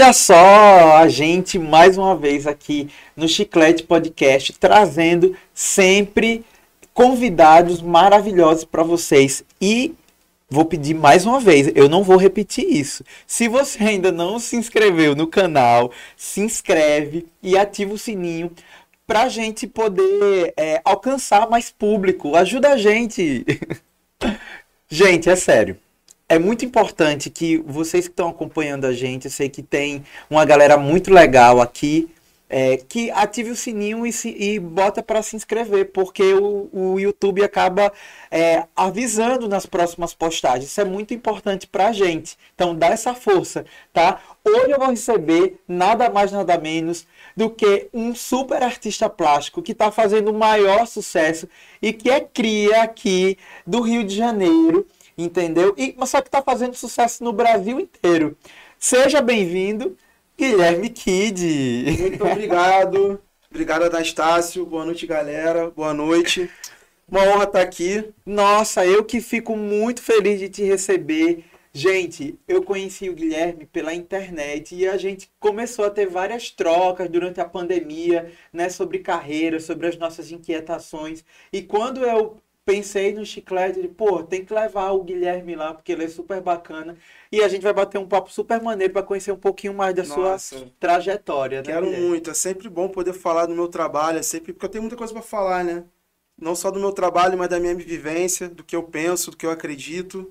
Olha só, a gente mais uma vez aqui no Chiclete Podcast trazendo sempre convidados maravilhosos para vocês e vou pedir mais uma vez, eu não vou repetir isso. Se você ainda não se inscreveu no canal, se inscreve e ativa o sininho para a gente poder é, alcançar mais público. Ajuda a gente. gente, é sério é muito importante que vocês que estão acompanhando a gente, eu sei que tem uma galera muito legal aqui, é, que ative o sininho e, se, e bota para se inscrever, porque o, o YouTube acaba é, avisando nas próximas postagens. Isso é muito importante para a gente. Então dá essa força, tá? Hoje eu vou receber nada mais nada menos do que um super artista plástico que está fazendo o maior sucesso e que é cria aqui do Rio de Janeiro entendeu? E, mas só que está fazendo sucesso no Brasil inteiro. Seja bem-vindo, Guilherme Kid. Muito obrigado. Obrigado, Anastácio. Boa noite, galera. Boa noite. Uma honra estar aqui. Nossa, eu que fico muito feliz de te receber. Gente, eu conheci o Guilherme pela internet e a gente começou a ter várias trocas durante a pandemia, né, sobre carreira, sobre as nossas inquietações. E quando eu pensei no chiclete de, pô, tem que levar o Guilherme lá, porque ele é super bacana. E a gente vai bater um papo super maneiro para conhecer um pouquinho mais da Nossa, sua trajetória. Né, quero Guilherme? muito, é sempre bom poder falar do meu trabalho, é sempre, porque eu tenho muita coisa para falar, né? Não só do meu trabalho, mas da minha vivência, do que eu penso, do que eu acredito,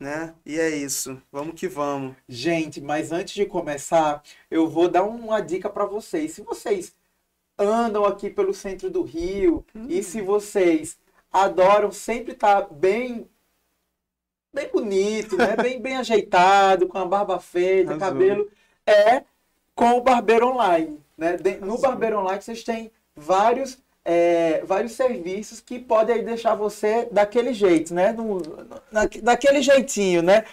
né? E é isso. Vamos que vamos. Gente, mas antes de começar, eu vou dar uma dica para vocês. Se vocês andam aqui pelo centro do Rio hum. e se vocês adoram sempre estar tá bem bem bonito, né? bem, bem ajeitado, com a barba feita, Azul. cabelo, é com o Barbeiro Online. Né? no Barbeiro Online vocês têm vários, é, vários serviços que podem deixar você daquele jeito, né? No, na, daquele jeitinho, né?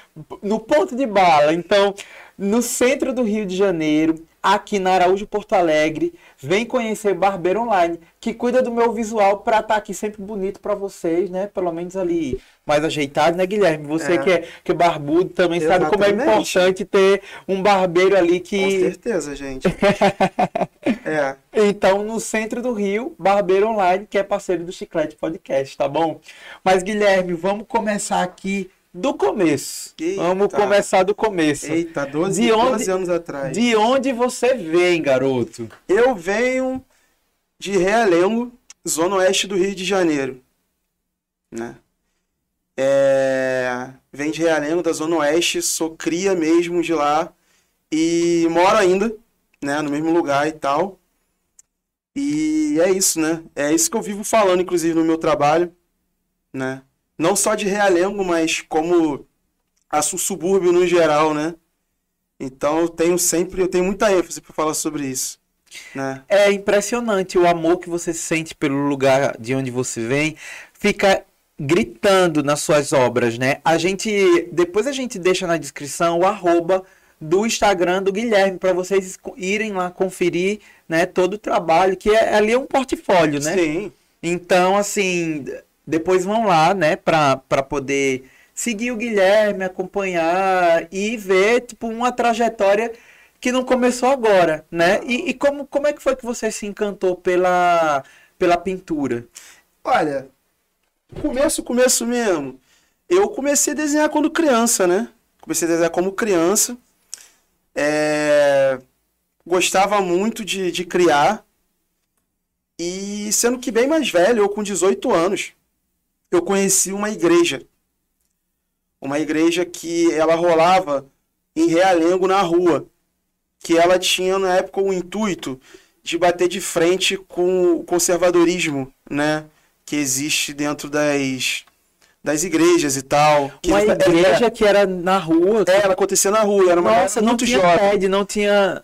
No ponto de bala. Então, no centro do Rio de Janeiro, aqui na Araújo Porto Alegre. Vem conhecer Barbeiro Online, que cuida do meu visual para estar tá aqui sempre bonito para vocês, né? Pelo menos ali mais ajeitado, né, Guilherme? Você é. que, é, que é barbudo também Exatamente. sabe como é importante ter um barbeiro ali que. Com certeza, gente. é. Então, no centro do Rio, Barbeiro Online, que é parceiro do Chiclete Podcast, tá bom? Mas, Guilherme, vamos começar aqui do começo. Eita. Vamos começar do começo. Eita, 12, de onde, 12 anos atrás. De onde você vem, garoto? Eu venho de Realengo, zona oeste do Rio de Janeiro. Né? É... Vem de Realengo, da zona oeste, sou cria mesmo de lá. E moro ainda, né, no mesmo lugar e tal. E é isso, né? É isso que eu vivo falando, inclusive, no meu trabalho, né? Não só de Realengo, mas como a subúrbio no geral, né? Então eu tenho sempre, eu tenho muita ênfase para falar sobre isso. Né? É impressionante o amor que você sente pelo lugar de onde você vem, fica gritando nas suas obras, né? A gente depois a gente deixa na descrição o arroba do Instagram do Guilherme para vocês irem lá conferir, né, todo o trabalho que é ali é um portfólio, né? Sim. Então assim, depois vão lá, né, para poder seguir o Guilherme, acompanhar e ver, tipo, uma trajetória que não começou agora, né? E, e, como, como é que foi que você se encantou pela, pela pintura? Olha, começo, começo mesmo. Eu comecei a desenhar quando criança, né? Comecei a desenhar como criança. É... Gostava muito de, de criar. E sendo que bem mais velho, eu com 18 anos, eu conheci uma igreja. Uma igreja que ela rolava em Realengo na rua. Que ela tinha na época o intuito de bater de frente com o conservadorismo, né? Que existe dentro das, das igrejas e tal. Uma igreja que era na rua. É, ela acontecia na rua, era uma Nossa, não tinha jovem. Não tinha.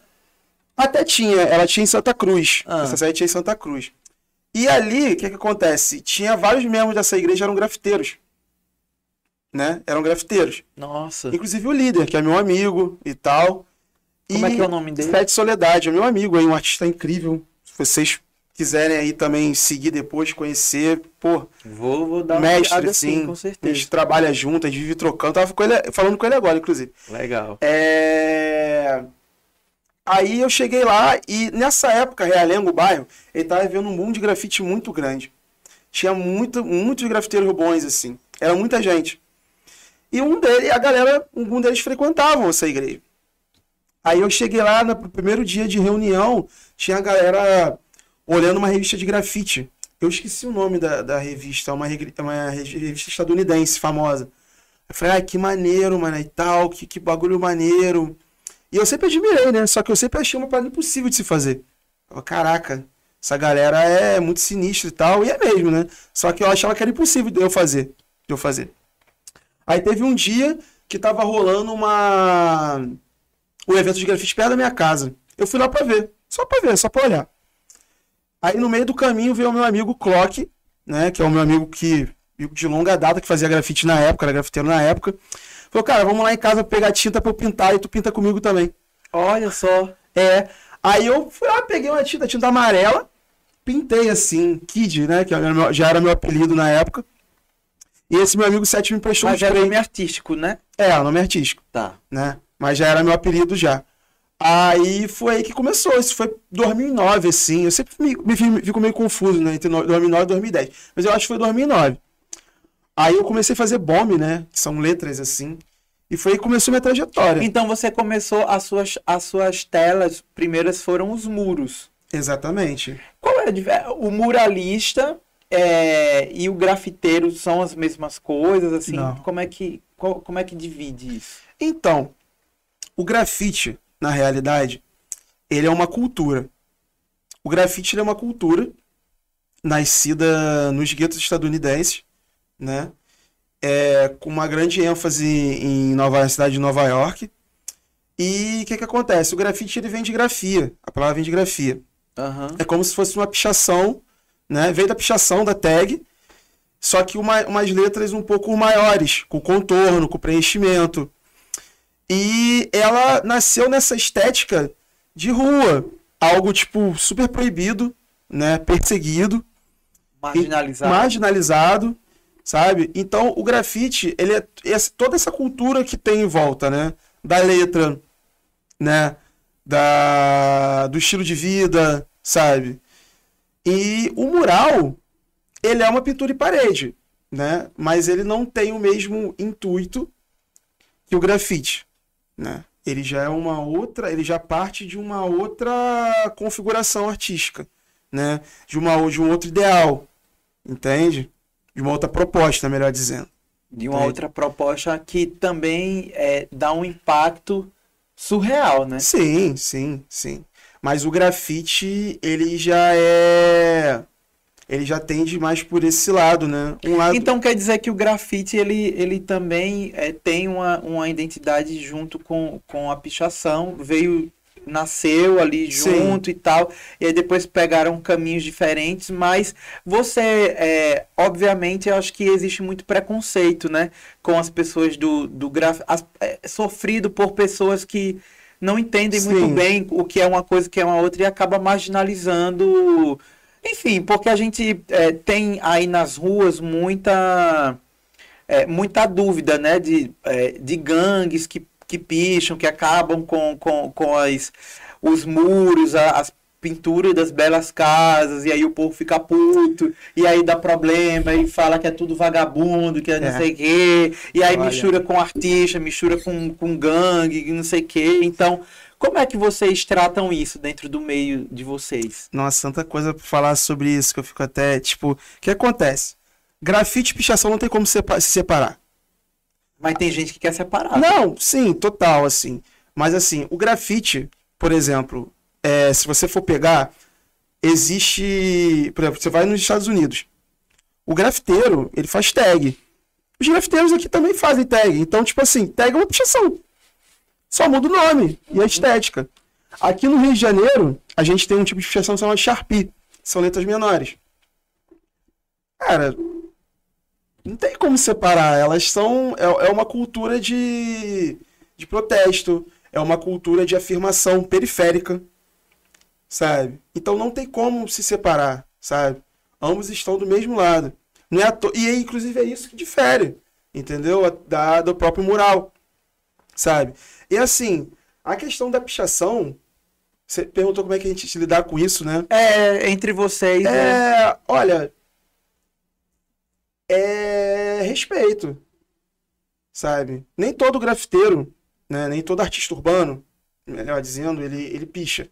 Até tinha, ela tinha em Santa Cruz. Ah. Essa sede tinha em Santa Cruz. E ali, o que, que acontece? Tinha vários membros dessa igreja eram grafiteiros. Né? Eram grafiteiros. Nossa. Inclusive o líder, que é meu amigo e tal. Como e é que é o nome dele? Sete Soledade, é meu amigo aí, um artista incrível. Se vocês quiserem aí também seguir depois, conhecer, pô. Vou, vou dar mestre, uma sim. Com certeza. A gente trabalha junto, a gente vive trocando. Tava com ele, falando com ele agora, inclusive. Legal. É... Aí eu cheguei lá e nessa época, Realengo, o bairro, ele tava vivendo um boom de grafite muito grande. Tinha muito, muitos grafiteiros bons, assim. Era muita gente. E um deles, a galera, um deles frequentavam essa igreja. Aí eu cheguei lá no primeiro dia de reunião, tinha a galera olhando uma revista de grafite. Eu esqueci o nome da, da revista, uma, uma revista estadunidense famosa. Eu falei, ah, que maneiro, mano, e tal, que, que bagulho maneiro. E eu sempre admirei, né? Só que eu sempre achei uma parada impossível de se fazer. Eu, Caraca, essa galera é muito sinistra e tal, e é mesmo, né? Só que eu achava que era impossível de eu fazer. De eu fazer. Aí teve um dia que tava rolando uma um evento de grafite perto da minha casa. Eu fui lá para ver, só para ver, só para olhar. Aí no meio do caminho veio o meu amigo Clock, né, que é o meu amigo que de longa data que fazia grafite na época, era grafiteiro na época. Falou, cara, vamos lá em casa pegar tinta para eu pintar e tu pinta comigo também. Olha só. É. Aí eu fui lá, peguei uma tinta, tinta amarela, pintei assim, Kid, né, que já era meu apelido na época. E esse meu amigo Sete me emprestou Mas um spray. é nome artístico, né? É, nome artístico. Tá. Né? Mas já era meu apelido já. Aí foi aí que começou. Isso foi 2009, assim. Eu sempre me, me, fico meio confuso, né? Entre 2009 e 2010. Mas eu acho que foi 2009. Aí eu comecei a fazer bomb, né? Que são letras assim. E foi aí que começou minha trajetória. Então você começou as suas, as suas telas, primeiras foram os muros. Exatamente. Qual é o muralista é, e o grafiteiro são as mesmas coisas, assim? Não. Como é que qual, como é que divide isso? Então, o grafite, na realidade, ele é uma cultura. O grafite é uma cultura nascida nos guetos estadunidenses, né? É, com uma grande ênfase em Nova, na cidade de Nova York. E o que, que acontece? O grafite ele vem de grafia. A palavra vem de grafia. Uhum. É como se fosse uma pichação né? Veio da pichação da tag, só que uma, umas letras um pouco maiores, com contorno, com preenchimento. E ela nasceu nessa estética de rua, algo tipo super proibido, né? Perseguido, marginalizado, marginalizado, sabe? Então o grafite, ele é, é toda essa cultura que tem em volta, né? Da letra, né? Da do estilo de vida, sabe? E o mural, ele é uma pintura em parede, né? Mas ele não tem o mesmo intuito que o grafite, né? Ele já é uma outra, ele já parte de uma outra configuração artística, né? De uma de um outro ideal, entende? De uma outra proposta, melhor dizendo. De uma outra proposta que também é, dá um impacto surreal, né? Sim, sim, sim. Mas o grafite, ele já é. Ele já tende mais por esse lado, né? Um lado... Então quer dizer que o grafite ele, ele também é, tem uma, uma identidade junto com, com a pichação, veio nasceu ali junto Sim. e tal, e aí depois pegaram caminhos diferentes, mas você, é, obviamente, eu acho que existe muito preconceito, né, com as pessoas do, do graf... é, sofrido por pessoas que não entendem Sim. muito bem o que é uma coisa que é uma outra e acaba marginalizando. Enfim, porque a gente é, tem aí nas ruas muita, é, muita dúvida né, de, é, de gangues que, que picham, que acabam com, com, com as, os muros, as pintura das belas casas, e aí o povo fica puto, e aí dá problema, e fala que é tudo vagabundo, que é, não é. sei o quê, e aí Olha. mistura com artista, mistura com, com gangue, não sei o quê. Então, como é que vocês tratam isso dentro do meio de vocês? Nossa, tanta coisa pra falar sobre isso que eu fico até, tipo, o que acontece? Grafite e pichação não tem como se separar. Mas tem gente que quer separar. Não, sim, total, assim. Mas assim, o grafite, por exemplo, é, se você for pegar, existe. Por exemplo, você vai nos Estados Unidos. O grafiteiro, ele faz tag. Os grafiteiros aqui também fazem tag. Então, tipo assim, tag é uma pichação. Só muda o nome e a estética. Aqui no Rio de Janeiro, a gente tem um tipo de pichação chamada Sharpie. São letras menores. Cara, não tem como separar. Elas são. É, é uma cultura de, de protesto. É uma cultura de afirmação periférica sabe? Então não tem como se separar, sabe? Ambos estão do mesmo lado. Não é to... E inclusive é isso que difere, entendeu? Da, do próprio mural, sabe? E assim, a questão da pichação, Você perguntou como é que a gente lidar com isso, né? É, entre vocês. É, É, olha, é respeito, sabe? Nem todo grafiteiro, né? Nem todo artista urbano, melhor dizendo, ele, ele picha.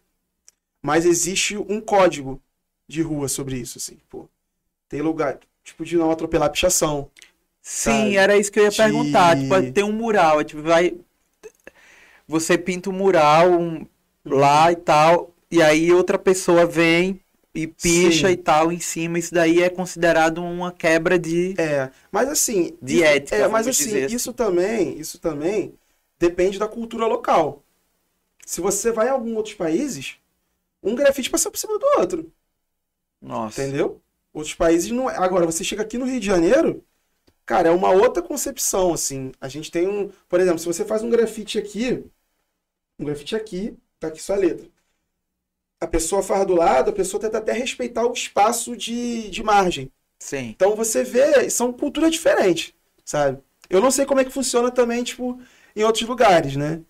Mas existe um código de rua sobre isso, assim, pô. Tem lugar, tipo, de não atropelar pichação. Sim, sabe? era isso que eu ia De- perguntar. Tipo, tem um mural, é tipo, vai. Você pinta um mural um- lá e tal, e aí outra pessoa vem e picha Sim. e tal em cima. Isso daí é considerado uma quebra de. É, mas assim. De isso- ética, É, mas assim, dizer assim. isso também, isso também depende da cultura local. Se você vai em alguns outros países, um grafite passa por cima do outro, Nossa. entendeu? Outros países não é. Agora, você chega aqui no Rio de Janeiro, cara, é uma outra concepção, assim. A gente tem um. Por exemplo, se você faz um grafite aqui, um grafite aqui, tá aqui sua letra. A pessoa faz do lado, a pessoa tenta até respeitar o espaço de, de margem. Sim. Então você vê, são culturas diferentes, sabe? Eu não sei como é que funciona também, tipo, em outros lugares, né?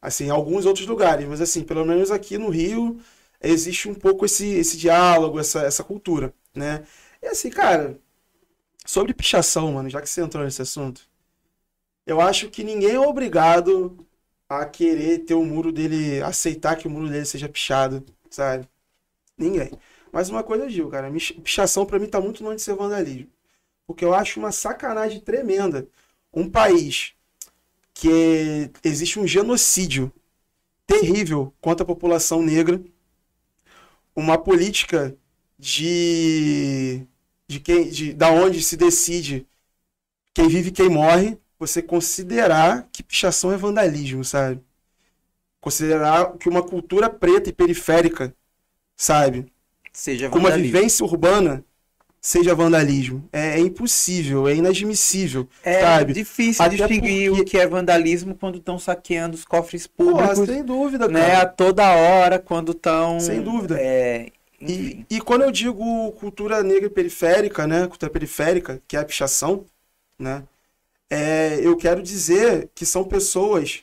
Assim, em alguns outros lugares, mas assim, pelo menos aqui no Rio existe um pouco esse, esse diálogo, essa, essa cultura, né? E assim, cara, sobre pichação, mano, já que você entrou nesse assunto, eu acho que ninguém é obrigado a querer ter o muro dele, aceitar que o muro dele seja pichado, sabe? Ninguém. Mas uma coisa eu digo, cara, pichação pra mim tá muito longe de ser vandalismo. Porque eu acho uma sacanagem tremenda um país que existe um genocídio terrível contra a população negra, uma política de de quem de da onde se decide quem vive e quem morre, você considerar que pichação é vandalismo, sabe? Considerar que uma cultura preta e periférica, sabe? Seja com uma vivência urbana seja vandalismo. É, é impossível, é inadmissível, É sabe? difícil Até distinguir porque- o que é vandalismo quando estão saqueando os cofres Porra, públicos, sem dúvida, né? cara. A toda hora, quando estão. Sem dúvida. É. E, e quando eu digo cultura negra periférica, né? Cultura periférica, que é a pichação, né? É, eu quero dizer que são pessoas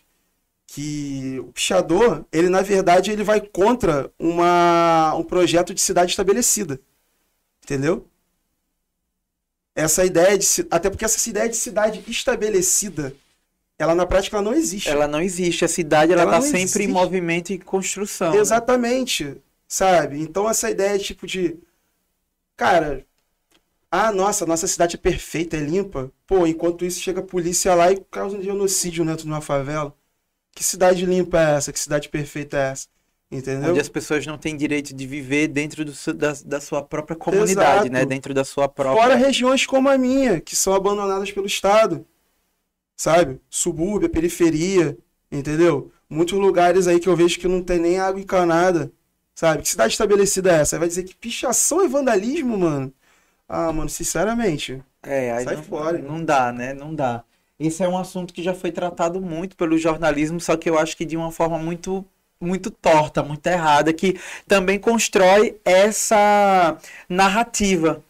que o pichador, ele na verdade ele vai contra uma, um projeto de cidade estabelecida. Entendeu? Essa ideia de até porque essa ideia de cidade estabelecida, ela na prática ela não existe. Ela não existe. A cidade ela, Ela tá sempre existe. em movimento e construção. né? Exatamente, sabe? Então essa ideia tipo de cara, ah, nossa, nossa cidade é perfeita, é limpa. Pô, enquanto isso chega a polícia lá e causa um genocídio dentro de uma favela. Que cidade limpa é essa? Que cidade perfeita é essa? Entendeu? Onde as pessoas não têm direito de viver dentro do da, da sua própria comunidade, Exato. né? Dentro da sua própria. Fora regiões como a minha, que são abandonadas pelo Estado. Sabe? Subúrbio, periferia, entendeu? Muitos lugares aí que eu vejo que não tem nem água encanada. Sabe? Que cidade estabelecida é essa? Vai dizer que pichação é vandalismo, mano? Ah, mano, sinceramente. É, aí Sai não, fora. não dá, né? Não dá. Esse é um assunto que já foi tratado muito pelo jornalismo, só que eu acho que de uma forma muito muito torta, muito errada, que também constrói essa narrativa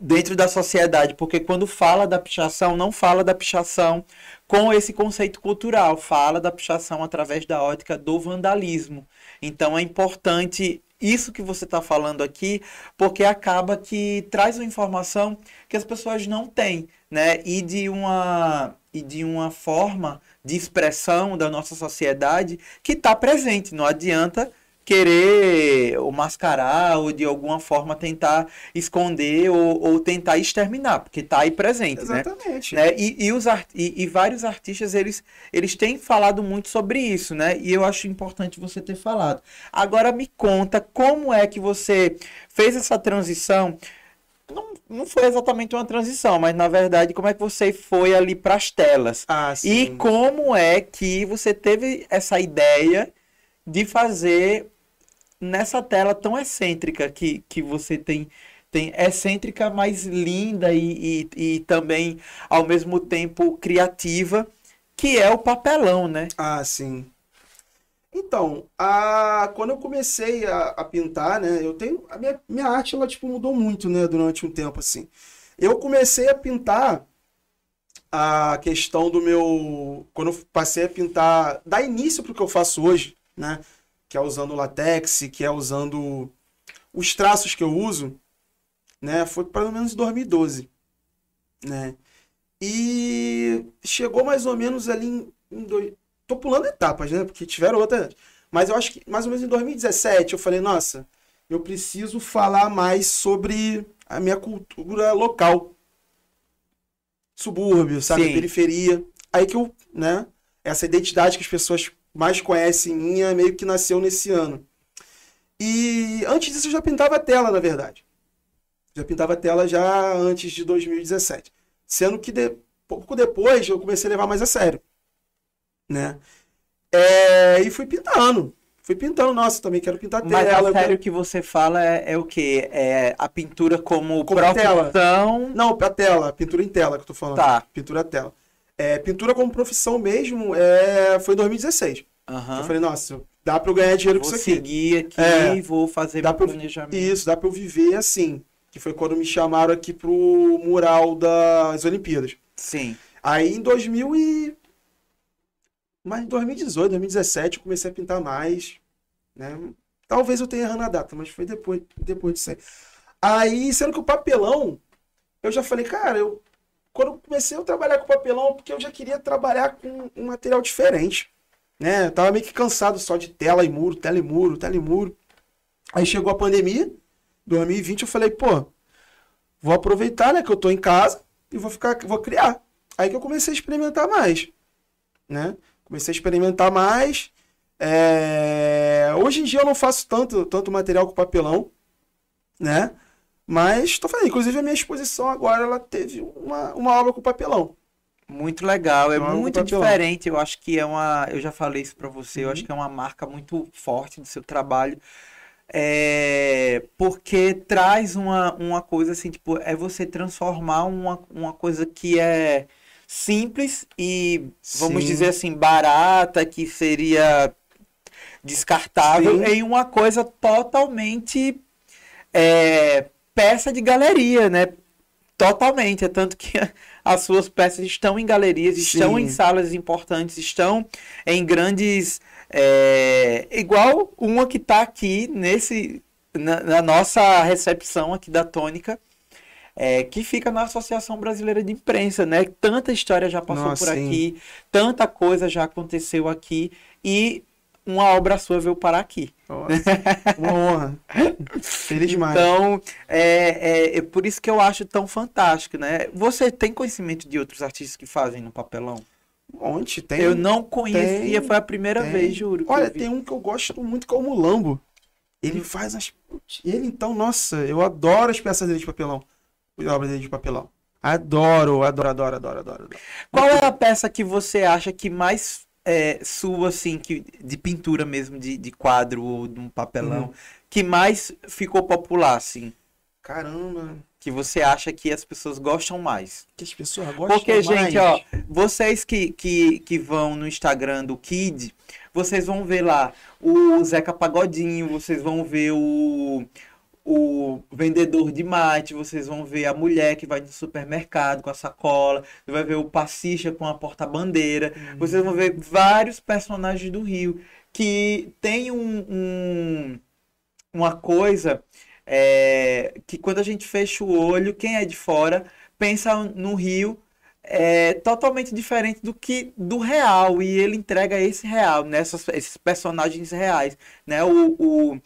dentro da sociedade, porque quando fala da pichação, não fala da pichação com esse conceito cultural, fala da pichação através da ótica do vandalismo. Então é importante isso que você está falando aqui, porque acaba que traz uma informação que as pessoas não têm, né? E de uma e de uma forma de expressão da nossa sociedade que está presente. Não adianta querer ou mascarar ou de alguma forma tentar esconder ou, ou tentar exterminar, porque está aí presente, né? Exatamente. né? E, e, os art- e, e vários artistas eles, eles têm falado muito sobre isso, né? E eu acho importante você ter falado. Agora me conta como é que você fez essa transição. Não, não foi exatamente uma transição, mas na verdade, como é que você foi ali para as telas? Ah, sim. E como é que você teve essa ideia de fazer nessa tela tão excêntrica que, que você tem, tem excêntrica, mas linda e, e, e também ao mesmo tempo criativa, que é o papelão, né? Ah, sim. Então, a... quando eu comecei a, a pintar, né, eu tenho a minha, minha arte ela tipo mudou muito, né, durante um tempo assim. Eu comecei a pintar a questão do meu, quando eu passei a pintar, dar início para que eu faço hoje, né, que é usando latex, que é usando os traços que eu uso, né? Foi pelo menos em 2012, né? E chegou mais ou menos ali em, em dois... Tô pulando etapas, né? Porque tiveram outras. Mas eu acho que mais ou menos em 2017 eu falei, nossa, eu preciso falar mais sobre a minha cultura local. Subúrbio, sabe? Sim. Periferia. Aí que eu, né? Essa identidade que as pessoas mais conhecem minha meio que nasceu nesse ano. E antes disso eu já pintava tela, na verdade. Já pintava tela já antes de 2017. Sendo que de, pouco depois eu comecei a levar mais a sério. Né? É, e fui pintando. Fui pintando, nossa, também quero pintar Mas tela. a eu sério quero- que você fala é, é o quê? É a pintura como, Como tela. profissão? Não, pra tela, pintura em tela que eu tô falando. Tá. Pintura a tela. É, pintura como profissão mesmo é, foi em 2016. Aham. Eu falei, nossa, dá pra eu ganhar dinheiro com Vou isso aqui. seguir aqui É. e vou fazer Dá meu pra eu- planejamento. Isso, dá pra eu viver assim. Que foi quando me chamaram aqui pro mural das Olimpíadas. Sim. Aí em 2000 e... Mas em 2018, 2017 eu comecei a pintar mais, né? Talvez eu tenha errado a data, mas foi depois, depois disso aí. Aí, sendo que o papelão, eu já falei, cara, eu quando comecei a trabalhar com papelão, porque eu já queria trabalhar com um material diferente, né? Eu tava meio que cansado só de tela e muro, tela e muro, tela e muro. Aí chegou a pandemia, 2020, eu falei, pô, vou aproveitar, né, que eu tô em casa e vou ficar, vou criar. Aí que eu comecei a experimentar mais, né? Comecei a experimentar mais. É, Hoje em dia eu não faço tanto, tanto material com papelão, né? Mas tô falando, inclusive a minha exposição agora ela teve uma, uma obra com papelão. Muito legal, é muito diferente. Eu acho que é uma. Eu já falei isso pra você, eu Uhum. acho que é uma marca muito forte do seu trabalho. É, porque traz uma, uma coisa assim, tipo, é você transformar uma, uma coisa que é simples e, vamos Sim. dizer assim, barata, que seria descartável, Sim. em uma coisa totalmente é, peça de galeria, né? Totalmente. É tanto que as suas peças estão em galerias, estão Sim. em salas importantes, estão em grandes. é, igual uma que está aqui nesse. Na, na nossa recepção aqui da Tônica. é, que fica na Associação Brasileira de Imprensa, né? Tanta história já passou Nossa, por sim. aqui, tanta coisa já aconteceu aqui e uma obra sua veio parar aqui. Uma honra. Feliz demais. Então, é, é, é por isso que eu acho tão fantástico, né? Você tem conhecimento de outros artistas que fazem no papelão? Onde tem? eu não conhecia, tem, foi a primeira tem. vez, juro. Olha, tem um que eu gosto muito que é o Mulambo. Ele faz as. Ele então, nossa, eu adoro as peças dele de papelão. A obra dele de papelão. Adoro, adoro, adoro, adoro, adoro. adoro. Qual é a peça que você acha que mais é, sua, assim, que, de pintura mesmo, de, de quadro ou de um papelão, Uhum. que mais ficou popular, assim? Caramba, Que você acha que as pessoas gostam mais? que as pessoas gostam Porque, gente, ó, mais. vocês que, que, que vão no Instagram do Kid, vocês vão ver lá o Zeca Pagodinho, vocês vão ver o, o vendedor de mate, vocês vão ver a mulher que vai no supermercado com a sacola, você vai ver o passista com a porta-bandeira, vocês vão ver vários personagens do Rio que tem um, um- uma coisa é, que quando a gente fecha o olho, quem é de fora pensa no Rio é totalmente diferente do que do real e ele entrega esse real, né? Essas- esses personagens reais, né? O, o,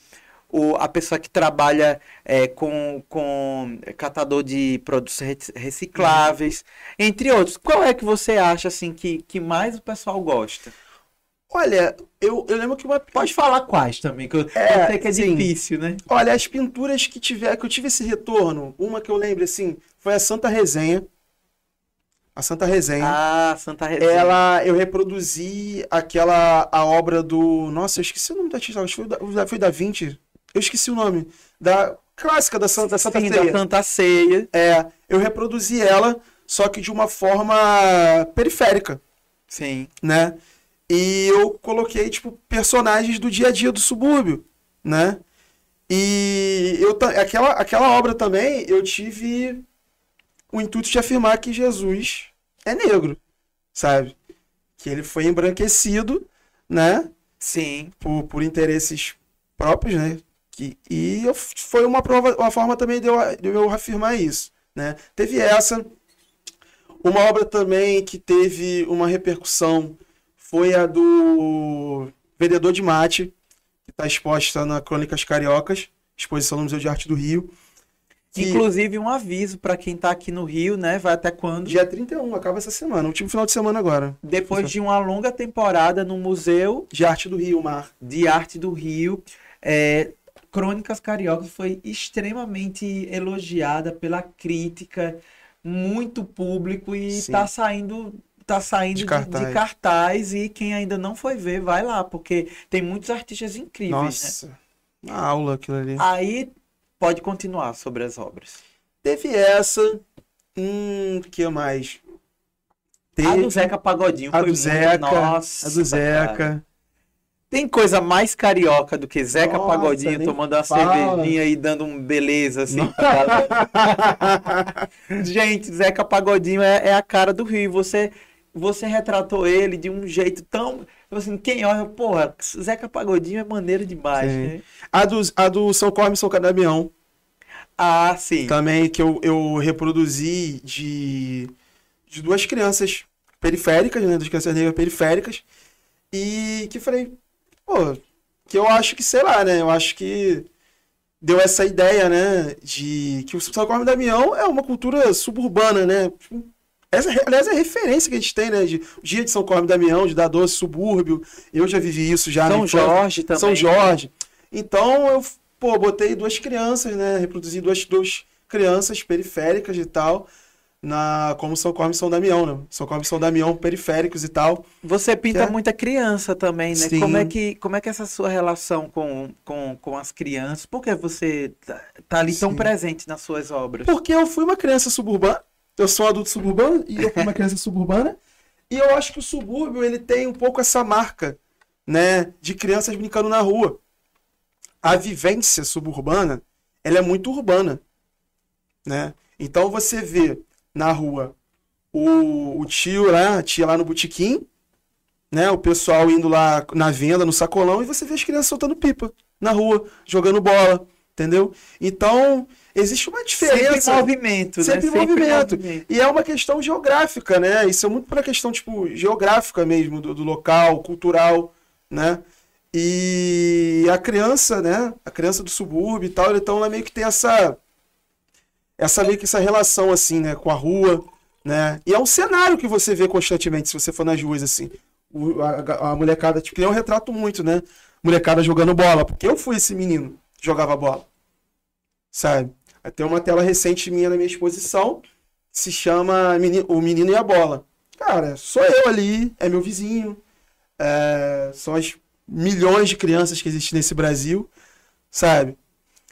o- a pessoa que trabalha é, com, com catador de produtos rec- recicláveis, entre outros. Qual é que você acha assim que, que mais o pessoal gosta? Olha, eu, eu lembro que uma. Pode falar quais também, que eu, É, eu sei que é sim. difícil, né? Olha, as pinturas que tiver, que eu tive esse retorno, uma que eu lembro assim, foi a Santa Resenha. A Santa Resenha. Ah, Santa Resenha. Ela, eu reproduzi aquela, a obra do, nossa, eu esqueci o nome da artista, acho que foi da, foi da 20, eu esqueci o nome, da clássica da Santa, da Santa Sim, Ceia. da Santa Ceia. É, eu reproduzi ela, só que de uma forma periférica, Sim. né? E eu coloquei, tipo, personagens do dia a dia do subúrbio, né? E eu, aquela, aquela obra também, eu tive o intuito de afirmar que Jesus é negro, sabe? Que ele foi embranquecido, né? Sim. Por, por interesses próprios, né? Que, e eu, foi uma, prova, uma forma também de eu, de eu afirmar isso, né? Teve essa. Uma obra também que teve uma repercussão foi a do Vendedor de Mate, que está exposta na Crônicas Cariocas, exposição no Museu de Arte do Rio. Que, Inclusive, um aviso para quem está aqui no Rio, né? Vai até quando? Dia 31, acaba essa semana, último final de semana agora. Depois de uma longa temporada no Museu De Arte do Rio, Mar. de Arte do Rio, é, Crônicas Cariocas foi extremamente elogiada pela crítica, muito público e Sim. tá saindo tá saindo De de, cartaz. de cartaz e quem ainda não foi ver, vai lá, porque tem muitos artistas incríveis, né? Nossa, uma aula aquilo ali. Aí pode continuar sobre as obras. Teve essa. Hum, que mais? Teve A do Zeca Pagodinho a foi do muito, Zeca, nossa, a do Zeca. cara. Tem coisa mais carioca do que Zeca Nossa, Pagodinho tomando uma fala. cervejinha e dando um beleza assim. Gente, Zeca Pagodinho é, é a cara do Rio. e Você, você retratou ele de um jeito tão. Assim, quem olha, porra, Zeca Pagodinho é maneiro demais. Sim. né? A do, a do São Corme São Cadamião, Ah, sim. também, que eu, eu reproduzi de, de duas crianças periféricas, né? Das crianças negras periféricas. E que falei, pô, que eu acho que, sei lá, né? Eu acho que deu essa ideia, né? De que o São Damião é uma cultura suburbana, né? Tipo, Essa, aliás, é a referência que a gente tem, né? De dia de São Corme Damião, de dar doce, subúrbio. Eu já vivi isso já. São infância. Jorge também. São Jorge. Então eu, pô, botei duas crianças, né? Reproduzi duas, duas crianças periféricas e tal. Na, como São Corme e São Damião, né? São Corme e São Damião periféricos e tal. Você pinta É. muita criança também, né? Sim. Como é que como é que é essa sua relação com, com, com as crianças? Por que você tá, tá ali tão Sim. presente nas suas obras? Porque eu fui uma criança suburbana. Eu sou um adulto suburbano e eu fui uma criança suburbana. E eu acho que o subúrbio ele tem um pouco essa marca, né, de crianças brincando na rua. A vivência suburbana, ela é muito urbana, né? Então você vê na rua o, o tio lá, a tia lá no botequim, né, o pessoal indo lá na venda, no sacolão, e você vê as crianças soltando pipa na rua, jogando bola, entendeu? Então, existe uma diferença. Sempre em movimento, Sempre né? em movimento. E é uma questão geográfica, né? Isso é muito para questão, tipo, geográfica mesmo, do, do local, cultural, né? E a criança, né? A criança do subúrbio e tal, então ela meio que tem essa. Essa meio que essa relação, assim, né? Com a rua, né? E é um cenário que você vê constantemente, se você for nas ruas, assim. O- a, a molecada, tipo, eu retrato muito, né? Molecada jogando bola, porque eu fui esse menino que jogava bola, sabe? Tem uma tela recente minha na minha exposição, se chama Meni- O Menino e a Bola. Cara, sou eu ali, é meu vizinho, é, são as milhões de crianças que existem nesse Brasil, sabe?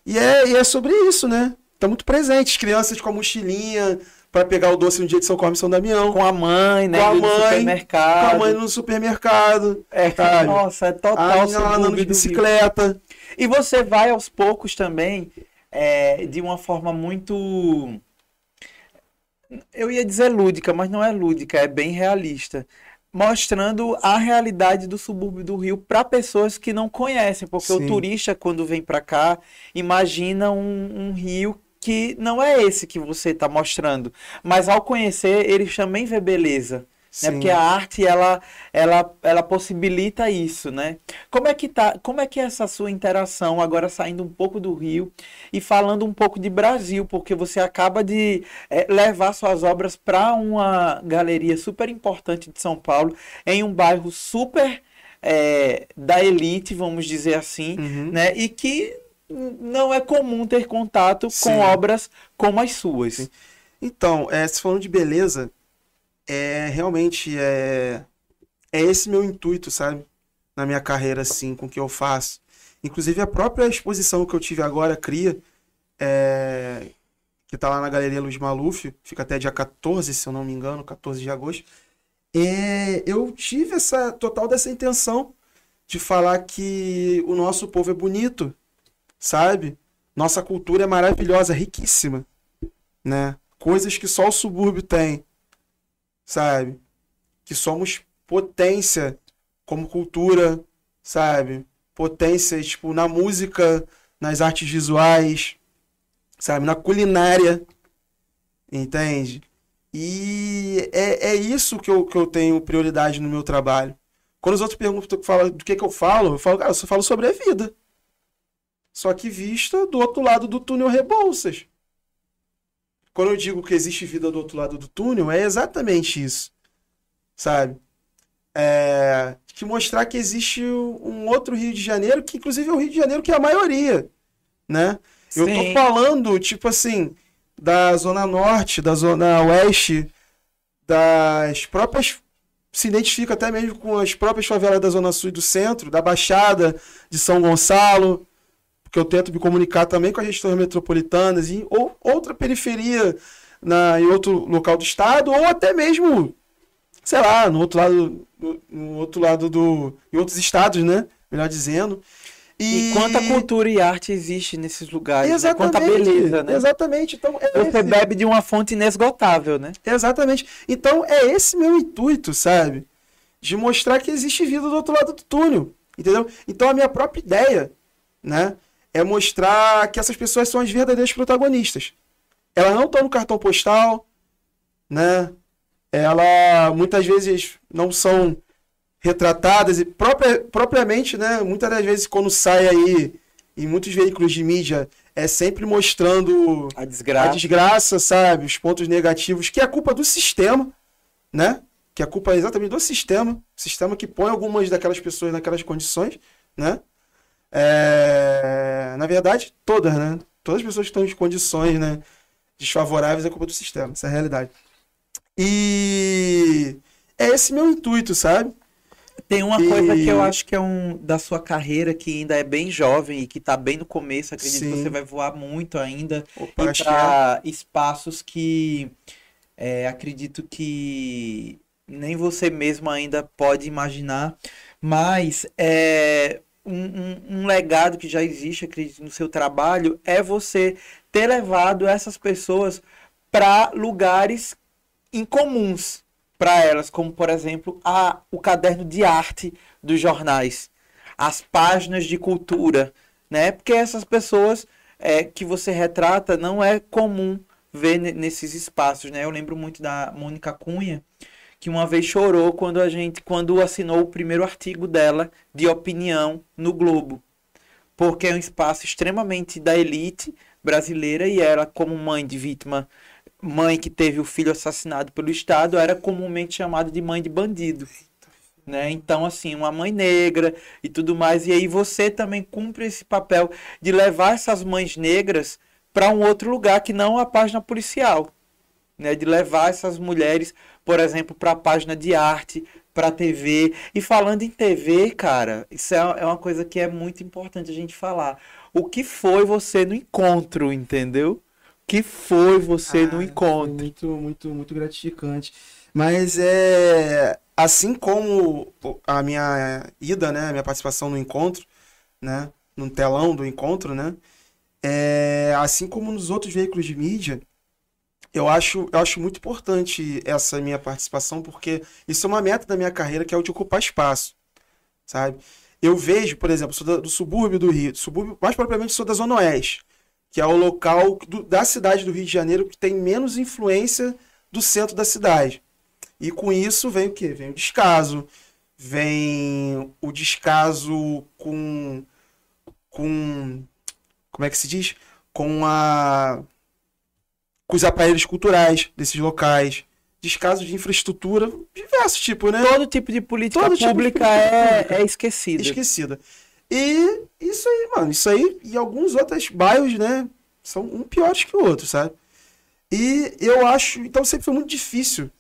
E é, e é sobre isso, né? Tá muito presente, as crianças com a mochilinha para pegar o doce no dia de São Corme e São Damião, com Com a mãe, né? Com a mãe, supermercado. a mãe no supermercado, É, sabe? nossa, é a total menina lá andando de bicicleta. E você vai aos poucos também, é, de uma forma muito. Eu ia dizer lúdica, mas não é lúdica, é bem realista. Mostrando a realidade do subúrbio do Rio para pessoas que não conhecem, porque o Sim. turista, quando vem para cá, imagina um, um rio que não é esse que você está mostrando. Mas ao conhecer, ele também vê beleza. Né? Porque a arte ela, ela, ela possibilita isso, né? Como é que tá? Como é que é essa sua interação agora saindo um pouco do Rio e falando um pouco de Brasil, porque você acaba de eh, levar suas obras para uma galeria super importante de São Paulo, em um bairro super eh, da elite, vamos dizer assim, Uhum. né? E que não é comum ter contato Sim. com obras como as suas. Sim. Então, é, se falando de beleza, é realmente é, é esse meu intuito, sabe? Na minha carreira, assim, com o que eu faço. Inclusive, a própria exposição que eu tive agora, Cria, é, que tá lá na Galeria Luiz Maluf, fica até dia 14, se eu não me engano, 14 de agosto. É, eu tive essa total dessa intenção de falar que o nosso povo é bonito, sabe? Nossa cultura é maravilhosa, riquíssima, né? Coisas que só o subúrbio tem, sabe? Que somos potência como cultura, sabe? Potências, tipo, na música, nas artes visuais, sabe? Na culinária, entende? E é, é isso que eu, que eu tenho prioridade no meu trabalho. Quando os outros perguntam fala, do que, que eu falo, eu falo, cara, eu só falo sobre a vida. Só que vista do outro lado do túnel Rebouças. Quando eu digo que existe vida do outro lado do túnel, é exatamente isso. Sabe? É, que mostrar que existe um outro Rio de Janeiro, que inclusive é o Rio de Janeiro que é a maioria, né? Sim. Eu tô falando, tipo assim, da Zona Norte, da Zona Oeste, das próprias. Se identifica até mesmo com as próprias favelas da Zona Sul e do Centro, da Baixada, de São Gonçalo, porque eu tento me comunicar também com as regiões metropolitanas, e, ou outra periferia na, em outro local do estado, ou até mesmo, sei lá, no outro lado, no, no outro lado do. em outros estados, né? Melhor dizendo. E... e, quanta cultura e arte existe nesses lugares, exatamente, né? quanta beleza, né? Exatamente. Então, é Você esse... bebe de uma fonte inesgotável, né? Exatamente. Então, é esse meu intuito, sabe? De mostrar que existe vida do outro lado do túnel, entendeu? Então, a minha própria ideia, né? É mostrar que essas pessoas são as verdadeiras protagonistas. Elas não estão no cartão postal, né? Ela, muitas vezes, não são retratadas e própria, propriamente, né, muitas das vezes quando sai aí em muitos veículos de mídia é sempre mostrando a desgraça. a desgraça, sabe, os pontos negativos, que é culpa do sistema, né? Que é culpa exatamente do sistema, o sistema que põe algumas daquelas pessoas naquelas condições, né? É... Na verdade, todas, né? Todas as pessoas que estão em condições, né, desfavoráveis é culpa do sistema, essa é a realidade. E é esse meu intuito, sabe? Tem uma e... coisa que eu acho que é um da sua carreira que ainda é bem jovem e que está bem no começo. Acredito Sim. que você vai voar muito ainda Opa, e para é. espaços que é, acredito que nem você mesmo ainda pode imaginar. Mas é, um, um, legado que já existe, acredito, no seu trabalho é você ter levado essas pessoas para lugares incomuns para elas, como por exemplo a, o caderno de arte dos jornais, as páginas de cultura, né? Porque essas pessoas é, que você retrata não é comum ver nesses espaços, né? Eu lembro muito da Mônica Cunha, que uma vez chorou quando a gente, quando assinou o primeiro artigo dela de opinião no Globo, porque é um espaço extremamente da elite brasileira e ela, como mãe de vítima mãe que teve o filho assassinado pelo Estado era comumente chamada de mãe de bandido. Né? Então, assim, uma mãe negra e tudo mais. E aí você também cumpre esse papel de levar essas mães negras para um outro lugar que não a página policial. Né? De levar essas mulheres, por exemplo, para a página de arte, para a TV. E falando em TV, cara, isso é, é uma coisa que é muito importante a gente falar. O que foi você no encontro, entendeu? que foi você ah, no encontro. Muito, muito, muito gratificante. Mas é assim como a minha ida, né, a minha participação no encontro, né, no telão do encontro, né, é, assim como nos outros veículos de mídia, eu acho, eu acho muito importante essa minha participação, porque isso é uma meta da minha carreira, que é o de ocupar espaço, sabe? Eu vejo, por exemplo, sou do, do subúrbio do Rio, subúrbio, mais propriamente sou da Zona Oeste que é o local do, da cidade do Rio de Janeiro que tem menos influência do centro da cidade. E com isso vem o quê? Vem o descaso, vem o descaso com com como é que se diz? Com a com os aparelhos culturais desses locais, descaso de infraestrutura, diversos tipos, né? Todo tipo de política Todo pública tipo de política é, pública. é esquecida. Esquecida. E isso aí, mano, isso aí e alguns outros bairros, né, são um piores que o outro, sabe? E eu acho, então sempre foi muito difícil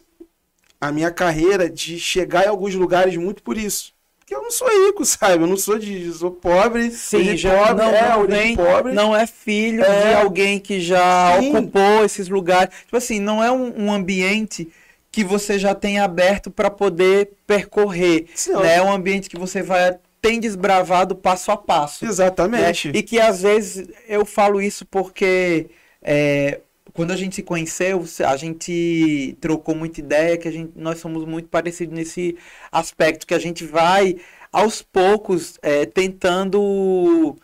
a minha carreira de chegar em alguns lugares muito por isso. Porque eu não sou rico, sabe? Eu não sou de. sou pobre. Sim, já pobre, não, é, não, vem, pobre. não é filho é, de alguém que já sim. ocupou esses lugares. Tipo assim, não é um, um ambiente que você já tem aberto para poder percorrer. Sim, né? É um ambiente que você vai tem desbravado passo a passo. Exatamente. Né? E que às vezes eu falo isso porque é, quando a gente se conheceu, a gente trocou muita ideia, que a gente, nós somos muito parecidos nesse aspecto, que a gente vai aos poucos, é, tentando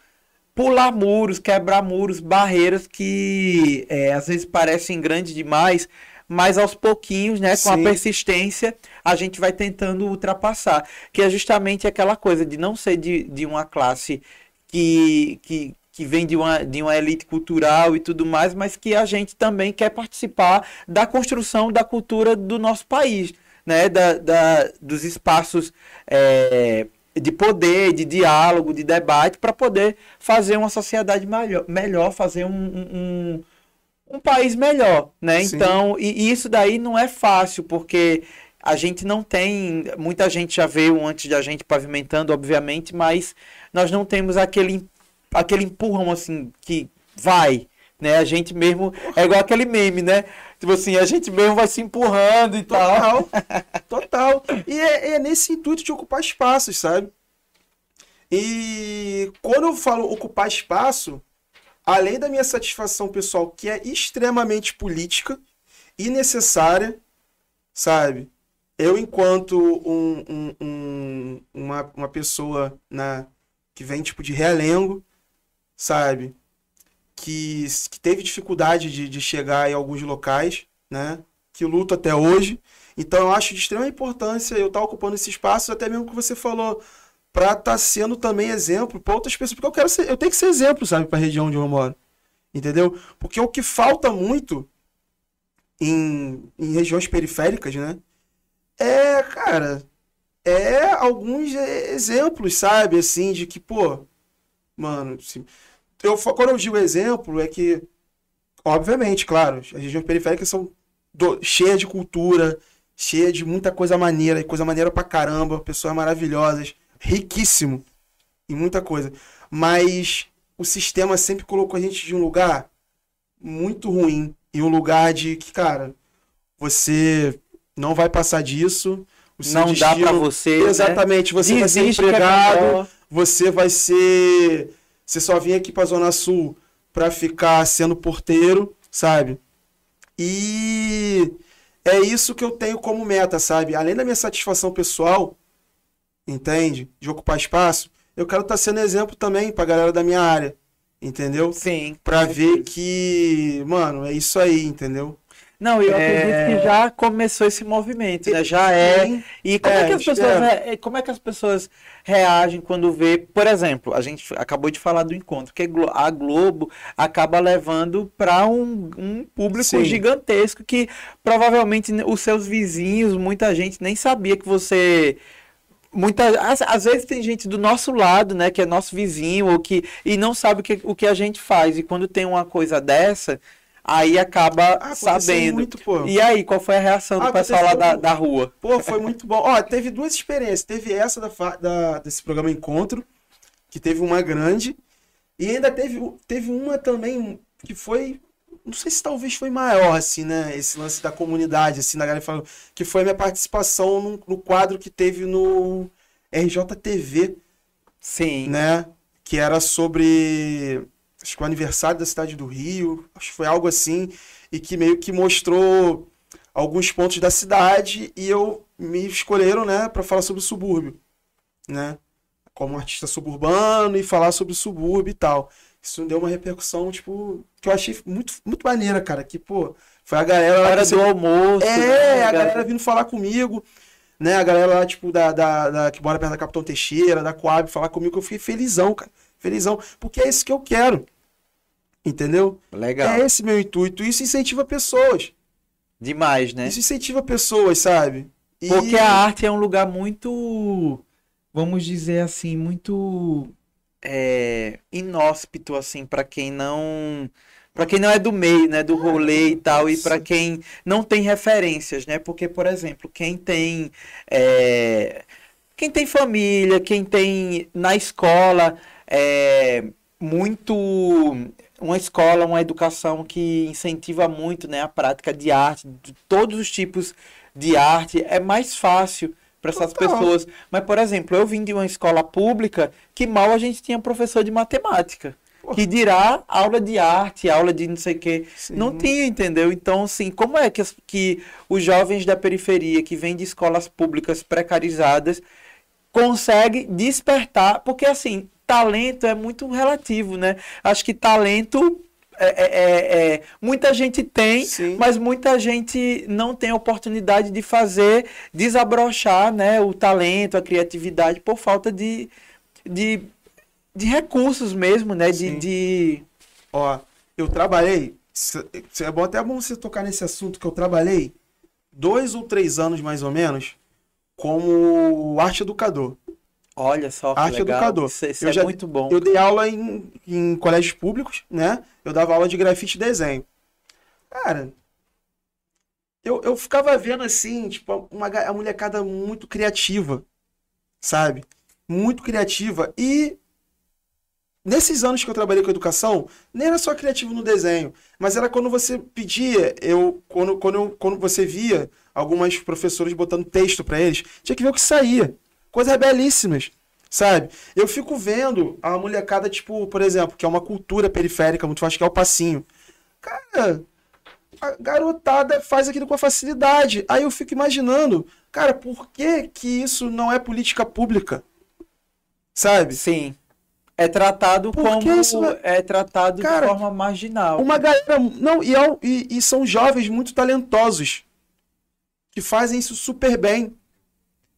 pular muros, quebrar muros, barreiras que é, às vezes parecem grandes demais, mas aos pouquinhos, né, com Sim. a persistência, a gente vai tentando ultrapassar. Que é justamente aquela coisa de não ser de, de uma classe que, que, que vem de uma, de uma elite cultural e tudo mais, mas que a gente também quer participar da construção da cultura do nosso país, né? Da, da dos espaços é, de poder, de diálogo, de debate, para poder fazer uma sociedade melhor, melhor fazer um, um, um país melhor, né? Sim. Então, e, e isso daí não é fácil, porque a gente não tem. Muita gente já veio antes da gente pavimentando, obviamente, mas nós não temos aquele aquele empurrão assim que vai, né? A gente mesmo é igual aquele meme, né? Tipo assim, a gente mesmo vai se empurrando e total, tal. Total. E é, é, nesse intuito de ocupar espaços, sabe? E quando eu falo ocupar espaço, além da minha satisfação pessoal, que é extremamente política e necessária, sabe? Eu, enquanto um, um, um, uma, uma pessoa na, que vem tipo de realengo, sabe? Que, que teve dificuldade de, de chegar em alguns locais, né? Que luta até hoje. Então eu acho de extrema importância eu estar tá ocupando esse espaço, até mesmo que você falou, para estar tá sendo também exemplo para outras pessoas. Porque eu quero ser, eu tenho que ser exemplo, sabe, para a região onde eu moro. Entendeu? Porque o que falta muito em, em regiões periféricas, né? É, cara, é alguns exemplos, sabe, assim, de que, pô, mano, assim, eu, quando eu digo exemplo, é que, obviamente, claro, as regiões periféricas são do, cheias de cultura, cheias de muita coisa maneira, coisa maneira pra caramba, pessoas maravilhosas, riquíssimo em muita coisa. Mas o sistema sempre colocou a gente de um lugar muito ruim, em um lugar de que, cara, você não vai passar disso. não destino, dá para você. Né? Exatamente, né? você Desiste vai ser empregado, você vai ser você só vinha aqui pra Zona Sul pra ficar sendo porteiro, sabe? E é isso que eu tenho como meta, sabe? Além da minha satisfação pessoal, entende? De ocupar espaço, eu quero estar tá sendo exemplo também pra galera da minha área, entendeu? Sim. Pra ver que, mano, é isso aí, entendeu? Não, eu acredito é... que já começou esse movimento, né? Já é. E como é, é que as pessoas, é. como é que as pessoas reagem quando vê, por exemplo, a gente acabou de falar do encontro, que a Globo acaba levando para um, um, público Sim. gigantesco que provavelmente os seus vizinhos, muita gente nem sabia que você muitas às, às, vezes tem gente do nosso lado, né, que é nosso vizinho ou que e não sabe o que, o que a gente faz e quando tem uma coisa dessa Aí acaba ah, sabendo. Muito, pô. E aí, qual foi a reação do ah, pessoal lá da, da rua? Pô, foi muito bom. Ó, teve duas experiências. Teve essa da, da, desse programa Encontro, que teve uma grande. E ainda teve, teve uma também que foi. Não sei se talvez foi maior, assim, né? Esse lance da comunidade, assim, da galera falando. Que foi a minha participação no, no quadro que teve no RJTV. Sim. Né? Que era sobre acho que o aniversário da cidade do Rio, acho que foi algo assim, e que meio que mostrou alguns pontos da cidade e eu me escolheram, né, para falar sobre o subúrbio, né? Como artista suburbano e falar sobre o subúrbio e tal. Isso deu uma repercussão, tipo, que eu achei muito, muito maneira, cara. Que, pô, foi a galera lá. Era do almoço. É, né, a galera vindo falar comigo, né? A galera lá, tipo, da, da, da, que mora perto da Capitão Teixeira, da Coab, falar comigo, que eu fiquei felizão, cara. Felizão. Porque é isso que eu quero. Entendeu? Legal. É esse meu intuito. Isso incentiva pessoas. Demais, né? Isso incentiva pessoas, sabe? E... Porque a arte é um lugar muito, vamos dizer assim, muito é, inóspito, assim, para quem não. Para quem não é do meio, né, do rolê e tal, e para quem não tem referências, né? Porque, por exemplo, quem tem é, quem tem família, quem tem na escola é, muito uma escola, uma educação que incentiva muito né, a prática de arte, de todos os tipos de arte, é mais fácil para essas Total. pessoas. Mas, por exemplo, eu vim de uma escola pública que mal a gente tinha professor de matemática. Que dirá aula de arte, aula de não sei o quê. Sim. Não tinha, entendeu? Então, assim, como é que, que os jovens da periferia, que vêm de escolas públicas precarizadas, consegue despertar, porque assim, talento é muito relativo, né? Acho que talento é, é, é, é muita gente tem, Sim. mas muita gente não tem a oportunidade de fazer desabrochar né, o talento, a criatividade, por falta de, de, de recursos mesmo, né? De, de... Ó, eu trabalhei. É bom até bom você tocar nesse assunto que eu trabalhei dois ou três anos mais ou menos como arte educador. Olha só, que Arte legal. educador. Isso, isso Eu é já- muito bom. Eu dei aula em, em colégios públicos, né? Eu dava aula de grafite e desenho. Cara, eu, eu ficava vendo assim, tipo, uma ga- a molecada muito criativa, sabe? Muito criativa. E nesses anos que eu trabalhei com educação, nem era só criativo no desenho, mas era quando você pedia, eu quando, quando, eu- quando você via algumas professoras botando texto pra eles, tinha que ver o que saía. Coisas belíssimas, sabe? Eu fico vendo a molecada, tipo, por exemplo, que é uma cultura periférica muito forte, que é o passinho. Cara, a garotada faz aquilo com facilidade. Aí eu fico imaginando, cara, por que que isso não é política pública? Sabe? Sim. É tratado Por como. isso não- É tratado Cara, de forma marginal. Uma galera. Não, e, é e- e são jovens muito talentosos. Que fazem isso super bem.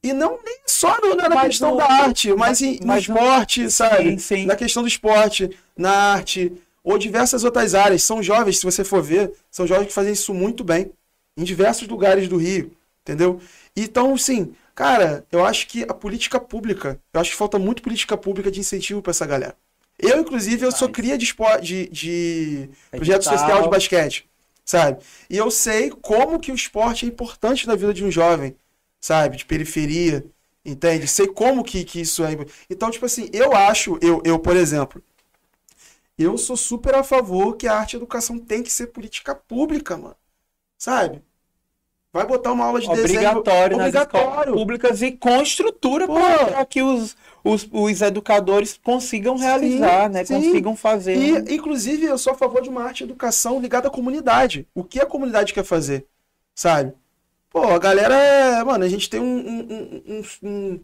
E não nem só no- na, Mas questão no- da arte, mas, mas- em, no mas esporte, sabe? Sim, sim. Na questão do esporte, na arte, ou diversas outras áreas. São jovens, se você for ver, são jovens que fazem isso muito bem. Em diversos lugares do Rio, entendeu? Então, sim, cara, eu acho que a política pública, eu acho que falta muito política pública de incentivo pra essa galera. Eu, inclusive, eu sou cria de, de, de projeto Edital. social de basquete, sabe? E eu sei como que o esporte é importante na vida de um jovem, sabe? De periferia, entende? Sei como que, que isso é. Então, tipo assim, eu acho, eu, eu, por exemplo, eu sou super a favor que a arte e a educação tem que ser política pública, mano. Sabe? Vai botar uma aula de desenho. Obrigatório escolas Obrigatório. públicas e com estrutura para que os, os, os educadores consigam realizar, né? sim. Consigam fazer. E, inclusive, eu sou a favor de uma arte e educação ligada à comunidade. O que a comunidade quer fazer, sabe? Pô, a galera é... Mano, a gente tem um, um, um, um,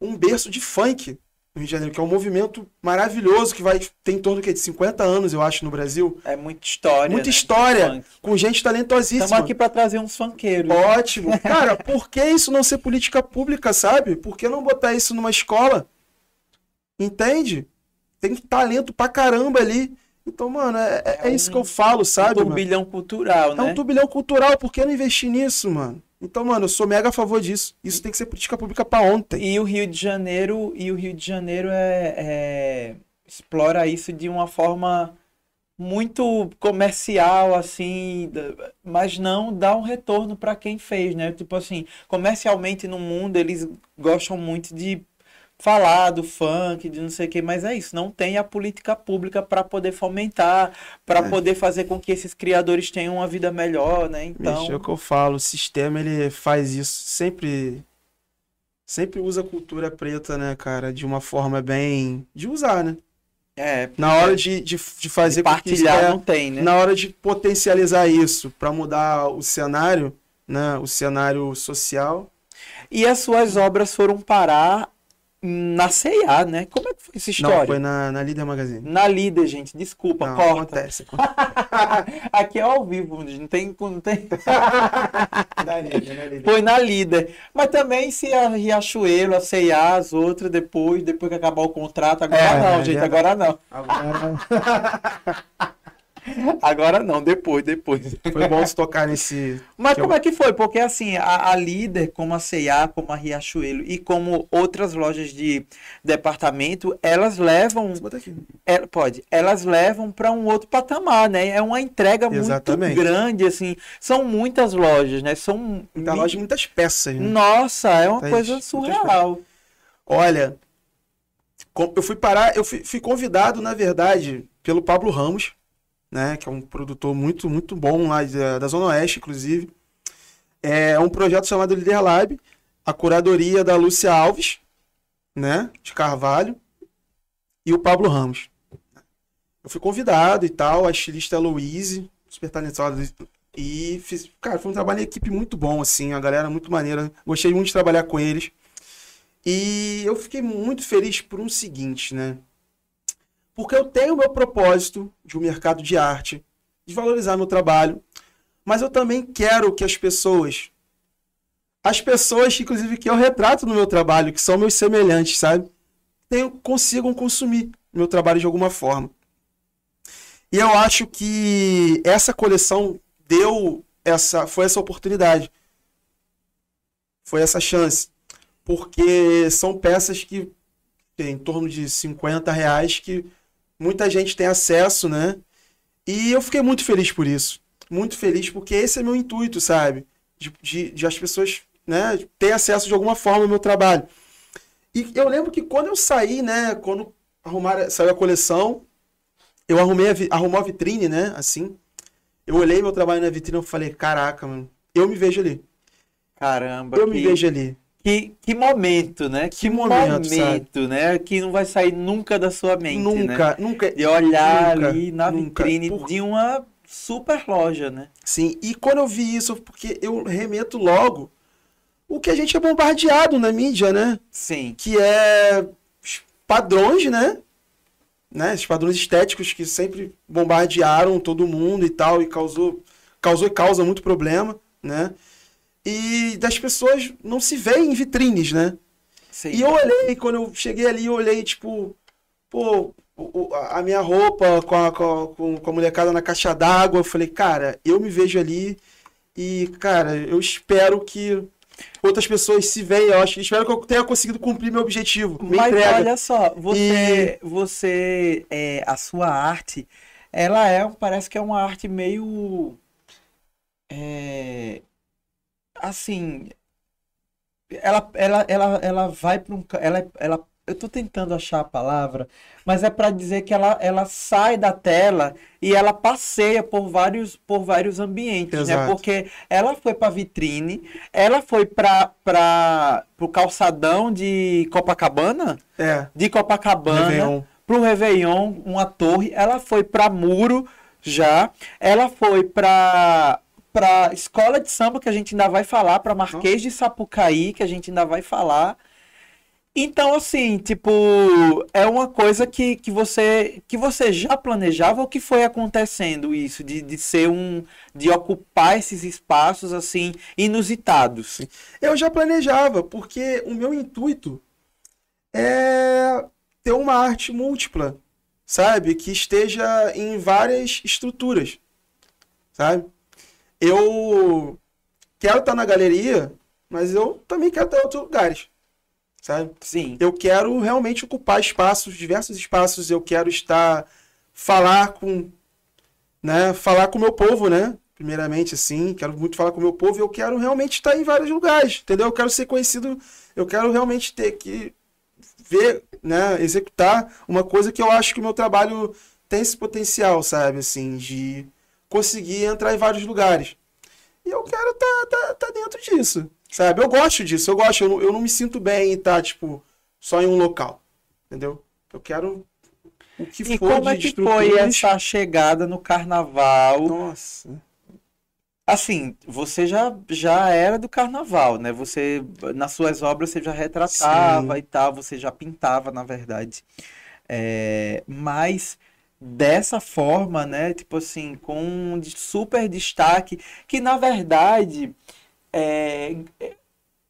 um berço de funk no Rio de Janeiro, que é um movimento maravilhoso que vai tem em torno quê, de 50 anos, eu acho, no Brasil. É muita história. Muita né? história, com gente talentosíssima. Estamos aqui para trazer uns funkeiros. Ótimo. Cara, por que isso não ser política pública, sabe? Por que não botar isso numa escola? Entende? Tem talento pra caramba ali. Então, mano, é, é- é É isso um- que eu falo, um sabe? mano? turbilhão cultural, É né? um turbilhão cultural, por que não investir nisso, mano? Então, mano, eu sou mega a favor disso. Isso tem que ser política pública pra ontem. E o Rio de Janeiro, e o Rio de Janeiro é, é- explora isso de uma forma muito comercial, assim, mas não dá um retorno para quem fez, né? Tipo assim, comercialmente no mundo eles gostam muito de falar do funk, de não sei o que, mas é isso, não tem a política pública para poder fomentar, para É. poder fazer com que esses criadores tenham uma vida melhor, né? Então, Bicho, é o que eu falo, o sistema ele faz isso, sempre sempre usa a cultura preta, né, cara, de uma forma bem de usar, né? é, Na hora de, de, de fazer com que isso- partilhar é, não tem, né? na hora de potencializar isso pra mudar o cenário, né, o cenário social. E as suas obras foram parar na C&A, né? Como é que foi essa história? Não, foi na, na Líder Magazine. Na Líder, gente, desculpa, Não, corta. acontece. Aqui é ao vivo, não tem, não tem... Na Líder, na Líder. Foi na Líder. Mas também se a Riachuelo, a C&A, as outras, depois, depois que acabar o contrato, agora É, não, é gente, agora não. Agora, Agora não, depois, depois. foi bom se tocar nesse. Mas Que como é que foi? Porque assim, a, a líder, como a C&A, como a Riachuelo e como outras lojas de departamento, elas levam, Bota aqui. é, pode, elas levam para um outro patamar, né? É uma entrega Exatamente. muito grande, assim. São muitas lojas, né? São Muita loja de muitas peças. Né? Nossa, é uma Muitas- coisa surreal. Olha, eu fui parar, eu fui, fui convidado, na verdade, pelo Pablo Ramos, né, que é um produtor muito, muito bom lá da, da Zona Oeste, inclusive. É um projeto chamado Líder Lab, a curadoria da Lúcia Alves, né, de Carvalho, e o Pablo Ramos. Eu fui convidado e tal, a estilista Louise, super talentosa, e fiz, cara, foi um trabalho em equipe muito bom, assim, a galera muito maneira, gostei muito de trabalhar com eles. E eu fiquei muito feliz por um seguinte, né? Porque eu tenho o meu propósito de um mercado de arte, de valorizar meu trabalho, mas eu também quero que as pessoas, as pessoas, inclusive, que eu retrato no meu trabalho, que são meus semelhantes, sabe? Tenham, consigam consumir meu trabalho de alguma forma. E eu acho que essa coleção deu essa, foi essa oportunidade. Foi essa chance. Porque são peças que tem em torno de 50 reais que muita gente tem acesso, né? E eu fiquei muito feliz por isso. Muito feliz porque esse é meu intuito, sabe? De, de, de as pessoas né, ter acesso de alguma forma ao meu trabalho. E eu lembro que quando eu saí, né? Quando arrumar, saiu a coleção, eu arrumei a, arrumou a vitrine, né? Assim. Eu olhei meu trabalho na vitrine e falei, caraca, mano, eu me vejo ali. Caramba. Eu que, me vejo ali. Que, que momento, né? Que, que momento, momento né? Que não vai sair nunca da sua mente, Nunca, né? nunca. De olhar nunca, ali na nunca. vitrine Por... de uma super loja, né? Sim, e quando eu vi isso, porque eu remeto logo o que a gente é bombardeado na mídia, né? Sim. Que é padrões, né? né? Esses padrões estéticos que sempre bombardearam todo mundo e tal, e causou, causou e causa muito problema, né? E das pessoas não se veem em vitrines, né? Sim. E eu olhei, quando eu cheguei ali, eu olhei, tipo, pô, a minha roupa com a, com a molecada na caixa d'água, eu falei, cara, eu me vejo ali e, cara, eu espero que outras pessoas se veem. Eu acho, espero que eu tenha conseguido cumprir meu objetivo. Mas entrega. olha só, você, e... você, é, a sua arte, ela é, parece que é uma arte meio, é, assim, ela, ela, ela, ela vai para um, ela, ela eu tô tentando achar a palavra, mas é para dizer que ela, ela sai da tela e ela passeia por vários, por vários ambientes, né? Exato. né? Porque ela foi para vitrine, ela foi para o calçadão de Copacabana, é. de Copacabana, para o Réveillon, uma torre, ela foi para muro já, ela foi para para escola de samba que a gente ainda vai falar, para Marquês de Sapucaí que a gente ainda vai falar. Então, assim, tipo, é uma coisa que, que, você, que você já planejava ou que foi acontecendo isso, de, de ser um. de ocupar esses espaços, assim, inusitados? Eu já planejava, porque o meu intuito é ter uma arte múltipla, sabe? Que esteja em várias estruturas, sabe? Eu quero estar na galeria, mas eu também quero estar em outros lugares sabe? Sim. Eu quero realmente ocupar espaços, diversos espaços. Eu quero estar falar com, né? Falar com o meu povo, né? Primeiramente, assim, quero muito falar com o meu povo. Eu quero realmente estar em vários lugares, entendeu? Eu quero ser conhecido. Eu quero realmente ter que ver, né? Executar uma coisa que eu acho que o meu trabalho tem esse potencial, sabe? Assim, de conseguir entrar em vários lugares. E eu quero estar tá, tá, tá dentro disso. Sabe? Eu gosto disso, eu gosto. Eu não, eu não me sinto bem em estar, tipo, só em um local. Entendeu? Eu quero o que e for como é que foi essa chegada no carnaval? Nossa. Assim, você já, já era do carnaval, né? Você, nas suas obras, você já retratava Sim. e tal, você já pintava, na verdade. É, mas dessa forma, né? Tipo assim, com um super destaque, que na verdade é,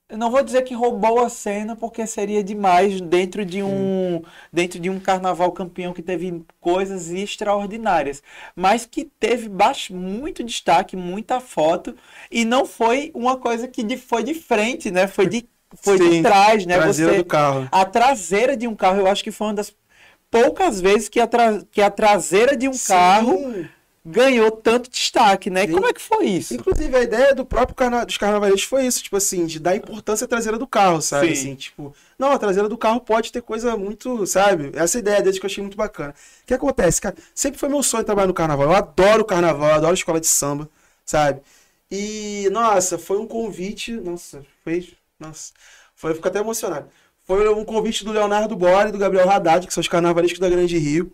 eu não vou dizer que roubou a cena porque seria demais dentro de um dentro de um carnaval campeão que teve coisas extraordinárias, mas que teve baixo, muito destaque, muita foto e não foi uma coisa que de, foi de frente, né? Foi de foi Sim, de trás, né? Traseira Você, do carro. A traseira de um carro, eu acho que foi uma das poucas vezes que a, que a traseira de um Sim. carro ganhou tanto destaque, né? E como é que foi isso? Inclusive, a ideia do próprio carna dos carnavalistas foi isso, tipo assim, de dar importância à traseira do carro, sabe? Sim. Assim, tipo, não, a traseira do carro pode ter coisa muito, sabe? Essa ideia deles que eu achei muito bacana. O que acontece, cara? Sempre foi meu sonho trabalhar no carnaval. Eu adoro o carnaval, eu adoro escola de samba, sabe? E, nossa, foi um convite, nossa, foi, nossa, foi, eu fico até emocionado. Foi um convite do Leonardo Bora e do Gabriel Haddad, que são os carnavalistas da Grande Rio.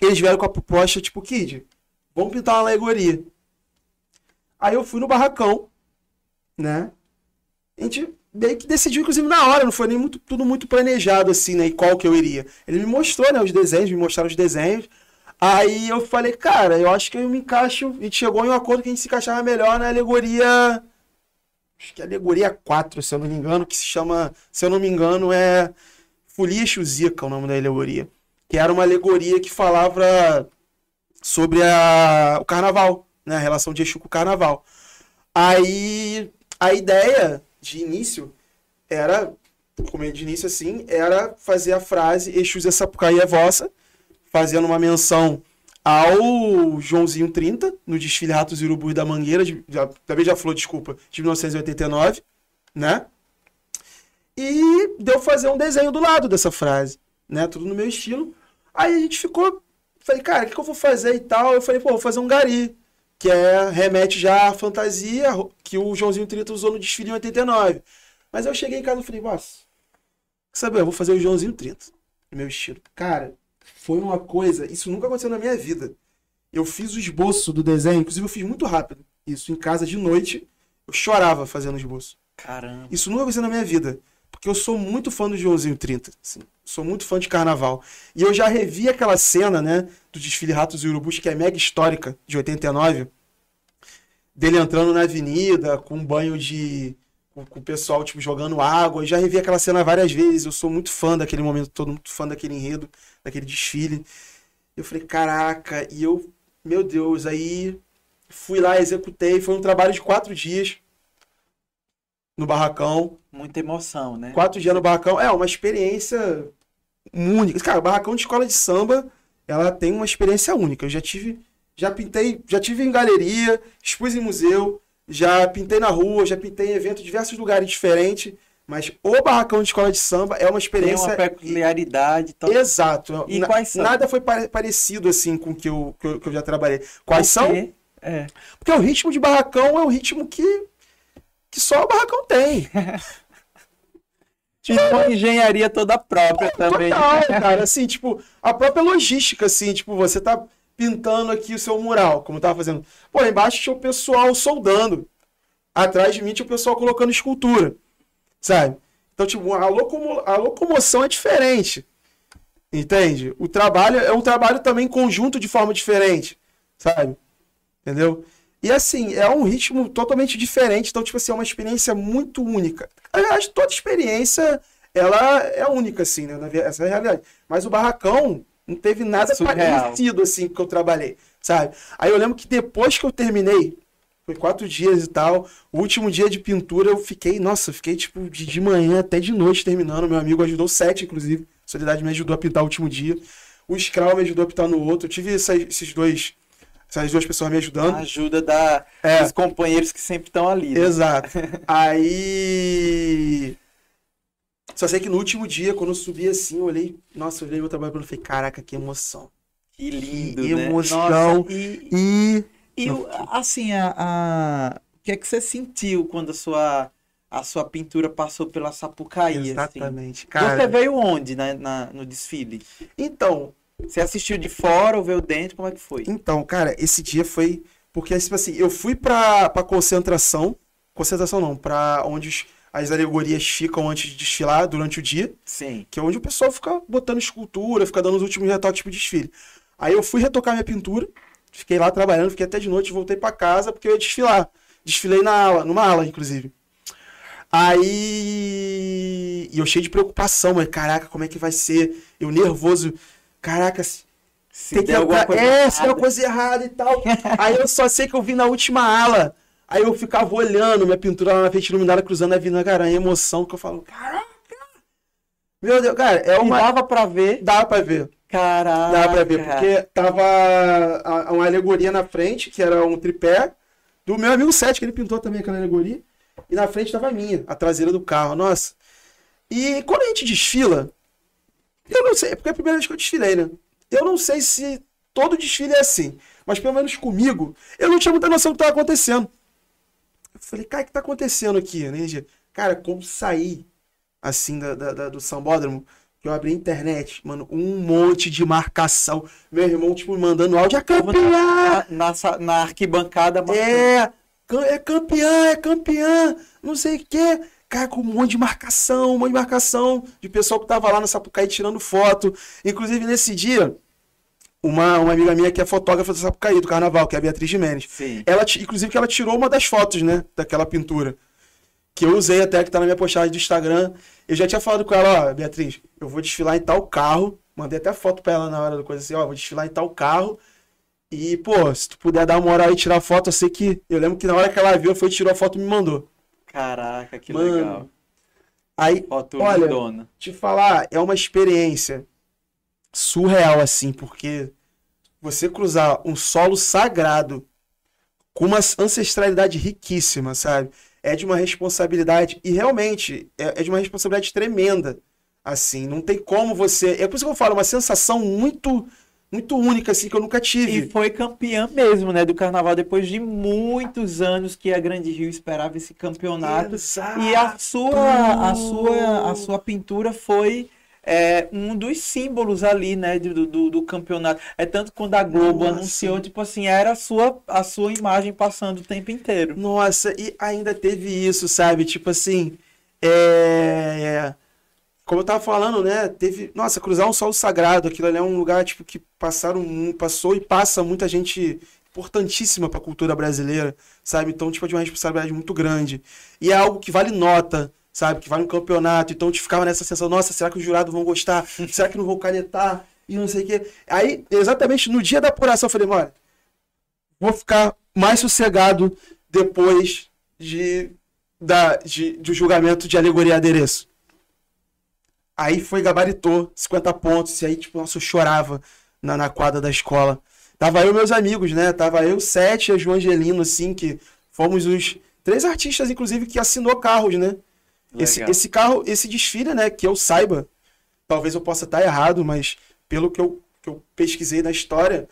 Eles vieram com a proposta, tipo, Kid, Vamos pintar uma alegoria. Aí eu fui no barracão, né? A gente meio que decidiu, inclusive, na hora, não foi nem muito, tudo muito planejado, assim, né? E qual que eu iria. Ele me mostrou, né, os desenhos, me mostraram os desenhos. Aí eu falei, cara, eu acho que eu me encaixo. A gente chegou em um acordo que a gente se encaixava melhor na alegoria. Acho que é alegoria 4, se eu não me engano, que se chama, se eu não me engano, é Folia Chuzica, o nome da alegoria. Que era uma alegoria que falava sobre a, o carnaval, né? A relação de Exu com o carnaval. Aí a ideia de início era, como de início assim, era fazer a frase Exus essa Sapucaí é vossa, fazendo uma menção ao Joãozinho 30, no desfile Ratos e Urubus da Mangueira, de, já, da Beija-Flor, desculpa, de 1989, né? E deu fazer um desenho do lado dessa frase, né? Tudo no meu estilo. Aí a gente ficou, falei, cara, o que, que eu vou fazer e tal? Eu falei, pô, vou fazer um gari, que é, remete já à fantasia que o Joãozinho 30 usou no desfile em 89. Mas eu cheguei em casa e falei, nossa, sabe, eu vou fazer o Joãozinho 30, no meu estilo. Cara, foi uma coisa, isso nunca aconteceu na minha vida. Eu fiz o esboço do desenho, inclusive eu fiz muito rápido. Isso em casa de noite, eu chorava fazendo o esboço. Caramba. Isso nunca aconteceu na minha vida. Porque eu sou muito fã do Joãozinho 30. Assim, sou muito fã de carnaval. E eu já revi aquela cena, né? Do desfile Ratos e Urubus, que é mega histórica, de 89. Dele entrando na avenida, com um banho de. Com, com o pessoal, tipo, jogando água. Eu já revi aquela cena várias vezes. Eu sou muito fã daquele momento todo, muito fã daquele enredo, daquele desfile. Eu falei, caraca, e eu. Meu Deus, aí. Fui lá, executei. Foi um trabalho de quatro dias no barracão. Muita emoção, né? Quatro dias no barracão. É uma experiência única. Cara, o barracão de escola de samba, ela tem uma experiência única. Eu já tive, já pintei, já tive em galeria, expus em museu, já pintei na rua, já pintei em eventos, diversos lugares diferentes. Mas o barracão de escola de samba é uma experiência. Tem uma peculiaridade. Tão... Exato. E Na, quais são? Nada foi parecido assim com o que eu, que eu, que eu já trabalhei. Quais são? É. Porque o ritmo de barracão é o ritmo que que só o barracão tem. Tipo, uma engenharia toda própria é, também. Total, cara. Assim, tipo, a própria logística, assim, tipo, você tá pintando aqui o seu mural, como tava fazendo. Pô, embaixo tinha o pessoal soldando. Atrás de mim tinha o pessoal colocando escultura. Sabe? Então, tipo, a, locomo a locomoção é diferente. Entende? O trabalho é um trabalho também conjunto de forma diferente. Sabe? Entendeu? E assim, é um ritmo totalmente diferente, então, tipo assim, é uma experiência muito única. Aliás, toda experiência, ela é única, assim, né? Essa é a realidade. Mas o Barracão não teve nada Surreal. parecido, assim, que eu trabalhei, sabe? Aí eu lembro que depois que eu terminei, foi quatro dias e tal, o último dia de pintura eu fiquei, nossa, fiquei, tipo, de, de manhã até de noite terminando. Meu amigo ajudou sete, inclusive. Solidariedade me ajudou a pintar o último dia. O Skral me ajudou a pintar no outro. Eu tive essa, esses dois essas duas pessoas me ajudando. A ajuda da, é. dos companheiros que sempre estão ali. Né? Exato. Aí. Só sei que no último dia, quando eu subi assim, eu olhei. Nossa, eu olhei meu trabalho e falei, caraca, que emoção. Que lindo, que né? emoção. Nossa, e, e, e assim, a, a, o que é que você sentiu quando a sua, a sua pintura passou pela Sapucaí? Assim? Exatamente. Assim? Cara... Você veio onde na, na, no desfile? Então, você assistiu de fora ou veio dentro? Como é que foi? Então, cara, esse dia foi. Porque, tipo assim, eu fui pra, pra concentração. Concentração não, pra onde as alegorias ficam antes de desfilar durante o dia. Sim. Que é onde o pessoal fica botando escultura, fica dando os últimos retoques pro desfile. Aí eu fui retocar minha pintura, fiquei lá trabalhando, fiquei até de noite, voltei para casa porque eu ia desfilar. Desfilei na aula, numa aula, inclusive. Aí. E eu cheio de preocupação, mas caraca, como é que vai ser? Eu nervoso caraca, se tem que alguma coisa é, se tem alguma coisa errada e tal. aí eu só sei que eu vi na última ala. Aí eu ficava olhando minha pintura lá na frente iluminada, cruzando a vida, cara, a emoção que eu falo, caraca! Meu Deus, cara, é uma. E dava pra ver? Dava pra ver. Caraca! Dava pra ver, porque tava uma alegoria na frente, que era um tripé, do meu amigo Sete, que ele pintou também aquela alegoria. E na frente tava a minha, a traseira do carro, nossa. E quando a gente desfila, eu não sei, é porque é a primeira vez que eu desfilei, né? Eu não sei se todo desfile é assim, mas pelo menos comigo, eu não tinha muita noção do que estava acontecendo. Falei, cara, o que está acontecendo aqui, né? Cara, como sair assim da, da, da, do sambódromo, que eu abri a internet, mano, um monte de marcação. Meu irmão, tipo, mandando áudio, é campeã! Na, na, na arquibancada. É, é campeã, é campeã, não sei o quê. cara, com um monte de marcação, um monte de marcação de pessoal que tava lá na Sapucaí tirando foto. Inclusive, nesse dia, uma, uma amiga minha que é fotógrafa do Sapucaí, do Carnaval, que é a Beatriz Jimenez. Sim. Ela, inclusive, que ela tirou uma das fotos, né, daquela pintura. Que eu usei até, que tá na minha postagem do Instagram. Eu já tinha falado com ela, ó, Beatriz, eu vou desfilar em tal carro. Mandei até foto pra ela na hora da coisa assim, ó, vou desfilar em tal carro. E, pô, se tu puder dar uma moral e tirar foto, eu sei que. Eu lembro que na hora que ela viu, foi tirou a foto e me mandou. Caraca, que Mano, legal. Aí, Foto olha, lindona. te falar, é uma experiência surreal, assim, porque você cruzar um solo sagrado com uma ancestralidade riquíssima, sabe? É de uma responsabilidade, e realmente é, é de uma responsabilidade tremenda, assim, não tem como você. É por isso que eu falo, uma sensação muito, muito única, assim, que eu nunca tive. E foi campeã mesmo, né, do carnaval, depois de muitos anos que a Grande Rio esperava esse campeonato. Exato. E a sua, a sua, a sua pintura foi é, um dos símbolos ali, né, do, do, do campeonato. É tanto quando a Globo Nossa. anunciou, tipo assim, era a sua, a sua imagem passando o tempo inteiro. Nossa, e ainda teve isso, sabe? Tipo assim, é... Como eu tava falando, né? Teve... Nossa, cruzar um solo sagrado, aquilo ali é um lugar, tipo, que passaram, passou e passa muita gente importantíssima pra cultura brasileira, sabe? Então, tipo, é de uma responsabilidade muito grande. E é algo que vale nota, sabe? Que vale um campeonato. Então, a gente ficava nessa sensação, nossa, será que os jurados vão gostar? Será que não vão canetar? E não sei o quê. Aí, exatamente no dia da apuração, eu falei, olha, vou ficar mais sossegado depois de, da, de, do julgamento de alegoria e adereço. Aí foi, gabaritou 50 pontos, e aí, tipo, nossa, eu chorava na, na quadra da escola. Tava eu meus amigos, né? Tava eu, Sete e a João Angelino, assim, que fomos os três artistas, inclusive, que assinou carros, né? Esse, esse carro, esse desfile, né, que eu saiba, talvez eu possa estar errado, mas pelo que eu, que eu pesquisei na história,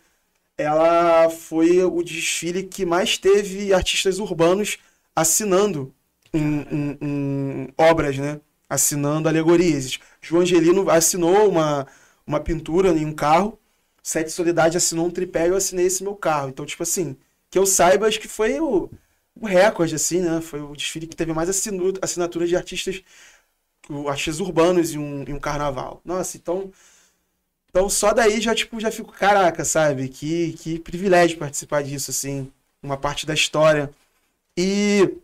ela foi o desfile que mais teve artistas urbanos assinando em, em- em obras, né? Assinando alegorias. João Angelino assinou uma, uma pintura em um carro, Sete Solidade assinou um tripé e eu assinei esse meu carro. Então, tipo assim, que eu saiba, acho que foi o, o recorde, assim, né? Foi o desfile que teve mais assinaturas de artistas, artistas urbanos em um, em um carnaval. Nossa, então. Então só daí já, tipo, já fico, caraca, sabe? Que, que privilégio participar disso, assim. Uma parte da história. E.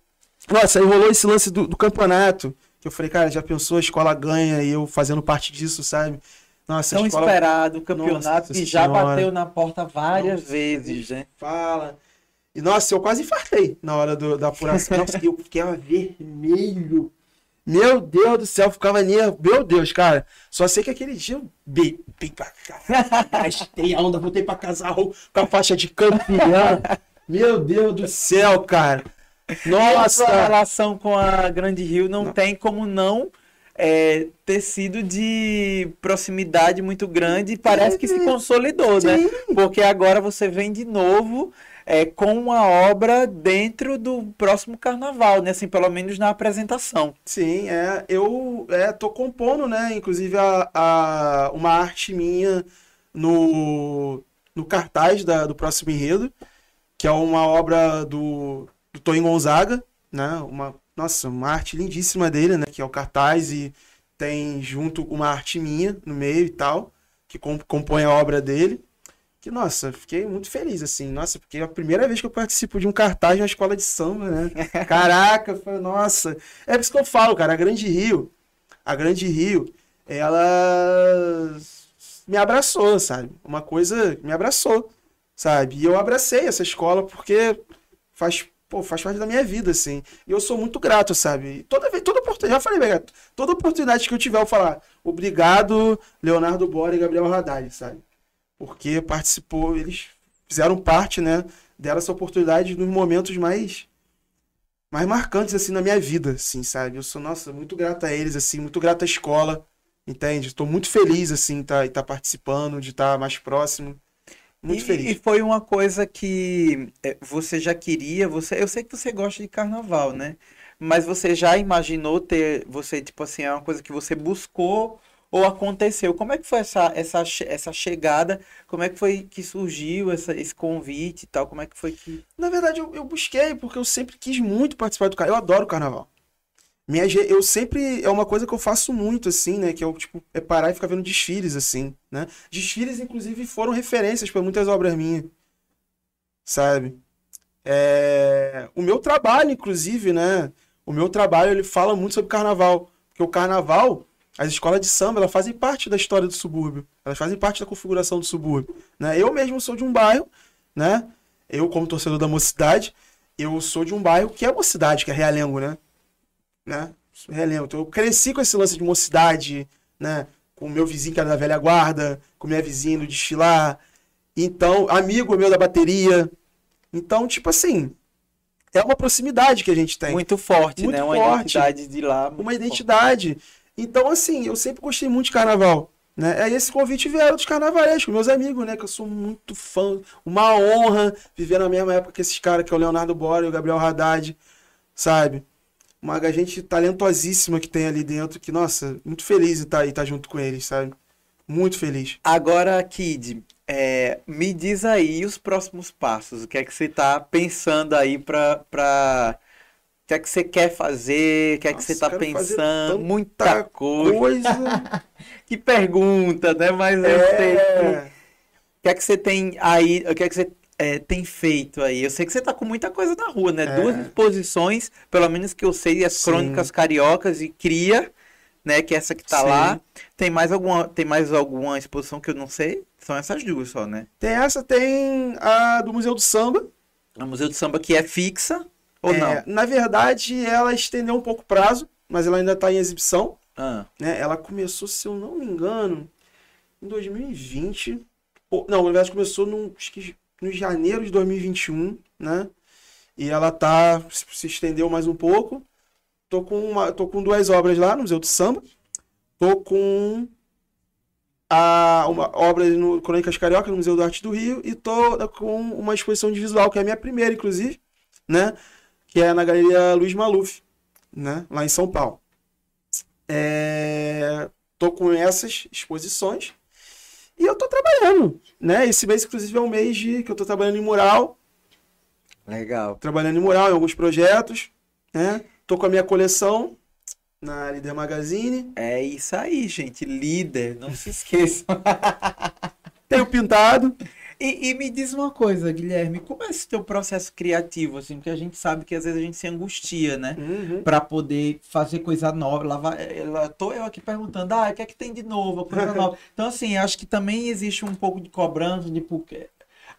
Nossa, aí rolou esse lance do, do campeonato. Que eu falei, cara, já pensou, a escola ganha e eu fazendo parte disso, sabe? Nossa, Tão escola esperado o campeonato Nossa que já Senhora. bateu na porta várias Nossa, vezes, né? fala. E nossa, eu quase infartei na hora do- da apuração. Nossa, eu ficava vermelho. Meu Deus do céu, ficava nervo. Meu Deus, cara. Só sei que aquele dia eu bebi pra. Gastei a onda, voltei pra casa com a faixa de campeão. Meu Deus do céu, cara. E a sua Nossa. relação com a Grande Rio não, tem como não é, ter sido de proximidade muito grande e parece que se consolidou, né? Sim. Porque agora você vem de novo é, com uma obra dentro do próximo carnaval, né? Assim, pelo menos na apresentação. Sim, é. Eu é, tô compondo, né? Inclusive a, a- uma arte minha no, no cartaz da- do próximo enredo, que é uma obra do, do Toyin Gonzaga, né? Uma, nossa, uma arte lindíssima dele, né? Que é o cartaz e tem junto uma arte minha no meio e tal, que com- compõe a obra dele. Que, nossa, fiquei muito feliz, assim. Nossa, porque é a primeira vez que eu participo de um cartaz na escola de samba, né? Caraca, foi, nossa. É por isso que eu falo, cara, a Grande Rio, a Grande Rio, ela me abraçou, sabe? Uma coisa me abraçou, sabe? E eu abracei essa escola porque faz, pô, faz parte da minha vida, assim. E eu sou muito grato, sabe? E toda vez, toda oportunidade, já falei, toda oportunidade que eu tiver, eu falar, obrigado, Leonardo Bora e Gabriel Haddad, sabe? Porque participou, eles fizeram parte, né, dessa oportunidade nos momentos mais mais marcantes assim na minha vida, assim, sabe? Eu sou, nossa, muito grato a eles assim, muito grato à escola, entende? Estou muito feliz assim, tá, estar participando, de estar mais próximo. Muito e, feliz. E foi uma coisa que é, você já queria, você, eu sei que você gosta de carnaval, né? Mas você já imaginou ter, você, tipo assim, é uma coisa que você buscou ou aconteceu? Como é que foi essa, essa, essa chegada? Como é que foi que surgiu essa, esse convite e tal? Como é que foi que... Na verdade, eu, eu busquei porque eu sempre quis muito participar do carnaval. Eu adoro carnaval. Minha, eu sempre. É uma coisa que eu faço muito, assim, né? Que é, tipo, é parar e ficar vendo desfiles, assim, né? Desfiles, inclusive, foram referências para muitas obras minhas. Sabe? É, O meu trabalho, inclusive, né? O meu trabalho, ele fala muito sobre carnaval. Porque o carnaval, as escolas de samba, elas fazem parte da história do subúrbio. Elas fazem parte da configuração do subúrbio. Né? Eu mesmo sou de um bairro, né? Eu, como torcedor da mocidade, eu sou de um bairro que é mocidade, que é Realengo, né? né? Realengo. Então, eu cresci com esse lance de mocidade, né? Com o meu vizinho que era da velha guarda, com minha vizinha no desfilar. Então, amigo meu da bateria. Então, tipo assim, é uma proximidade que a gente tem. Muito forte, Muito né? Uma forte. identidade de lá. uma forte. Então, assim, eu sempre gostei muito de carnaval. Né? Aí esse convite vieram dos carnavalescos, meus amigos, né? Que eu sou muito fã. Uma honra viver na mesma época que esses caras, que é o Leonardo Bora e o Gabriel Haddad, sabe? Uma gente talentosíssima que tem ali dentro, que, nossa, muito feliz em estar aí, estar junto com eles, sabe? Muito feliz. Agora, Kid, é, me diz aí os próximos passos. O que é que você tá pensando aí pra. pra... O que é que você quer fazer? O que é que Nossa, você tá fazer pensando? Muita coisa. Coisa. Que pergunta, né? Mas eu sei. que- é... O que é que você tem aí? O que é que você é, tem feito aí? Eu sei que você tá com muita coisa na rua, né? É. Duas exposições, pelo menos que eu sei, as Sim. Crônicas Cariocas e Cria, né? Que é essa que tá Sim. lá. Tem mais alguma, tem mais alguma exposição que eu não sei? São essas duas só, né? Tem essa, tem a do Museu do Samba. A Museu do Samba que é fixa ou É, não? Na verdade, ela estendeu um pouco o prazo, mas ela ainda está em exibição. Ah, né? Ela começou, se eu não me engano, em 2020. Ou, não, na verdade começou no, acho que no janeiro de 2021, né? E ela tá se estendeu mais um pouco. Tô com uma, tô com duas obras lá no Museu do Samba. Tô com a uma obra no Crônicas Carioca no Museu do Arte do Rio e tô com uma exposição de visual que é a minha primeira, inclusive, né? Que é na Galeria Luiz Maluf, né? Lá em São Paulo. É, tô com essas exposições e eu tô trabalhando, né? Esse mês, inclusive, é um mês de, que eu tô trabalhando em mural, legal. trabalhando em mural em alguns projetos, né? Tô com a minha coleção na Líder Magazine. É isso aí, gente. Líder, não se esqueçam. Tenho pintado. E, e me diz uma coisa, Guilherme, como é esse teu processo criativo, assim? Porque a gente sabe que às vezes a gente se angustia, né? Uhum. Pra poder fazer coisa nova. Lá, vai, lá tô eu aqui perguntando, ah, o que é que tem de novo, coisa nova. Então, assim, acho que também existe um pouco de cobrança, de porque.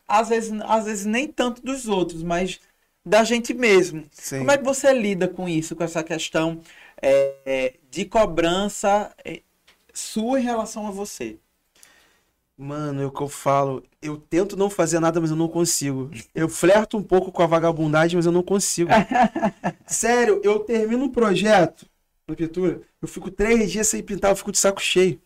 Às vezes, às vezes nem tanto dos outros, mas da gente mesmo. Sim. Como é que você lida com isso, com essa questão é, é, de cobrança é, sua em relação a você? Mano, é o que eu falo. Eu tento não fazer nada, mas eu não consigo. Eu flerto um pouco com a vagabundagem, mas eu não consigo. Sério, eu termino um projeto no pintura, eu fico três dias sem pintar, eu fico de saco cheio.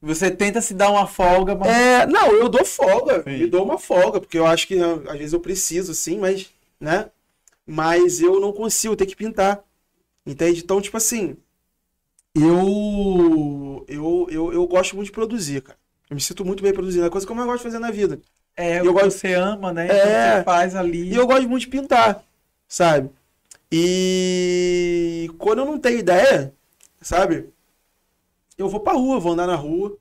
Você tenta se dar uma folga, mas É, não, eu dou folga, Sim. me dou uma folga, porque eu acho que às vezes eu preciso, sim, mas, né? Mas eu não consigo, ter que pintar. Entende? Então, tipo assim, eu, eu, eu, eu gosto muito de produzir, cara. Eu me sinto muito bem produzindo, é coisa que eu gosto de fazer na vida. é eu gosto- você ama, né? É. Então você faz ali. E eu gosto muito de pintar, sabe? E quando eu não tenho ideia, sabe? Eu vou pra rua, vou andar na rua.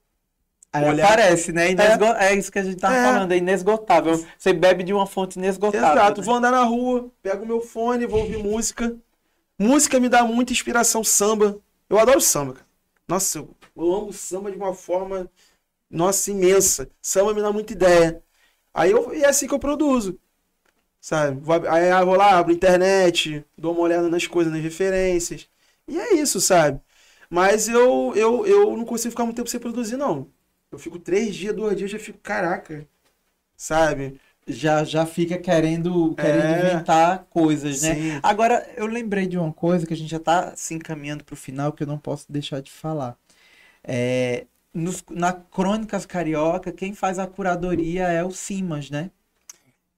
Aí olhar- aparece, né? Inesgo... É. isso que a gente tava É. falando, é inesgotável. Você bebe de uma fonte inesgotável. Exato, né? vou andar na rua, pego meu fone, vou ouvir música. Música me dá muita inspiração, samba. Eu adoro samba, cara. Nossa, eu amo samba de uma forma, nossa, imensa. Samba me dá muita ideia. Aí eu, e é assim que eu produzo. Sabe? Aí eu vou lá, abro a internet, dou uma olhada nas coisas, nas referências. E é isso, sabe? Mas eu, eu, eu não consigo ficar muito tempo sem produzir, não. Eu fico três dias, dois dias, já fico, caraca. Sabe? Já, já fica querendo, querendo É. inventar coisas, né? Sim. Agora, eu lembrei de uma coisa que a gente já tá se encaminhando pro final que eu não posso deixar de falar. É, nos- na Crônicas Carioca, quem faz a curadoria é o Simas, né?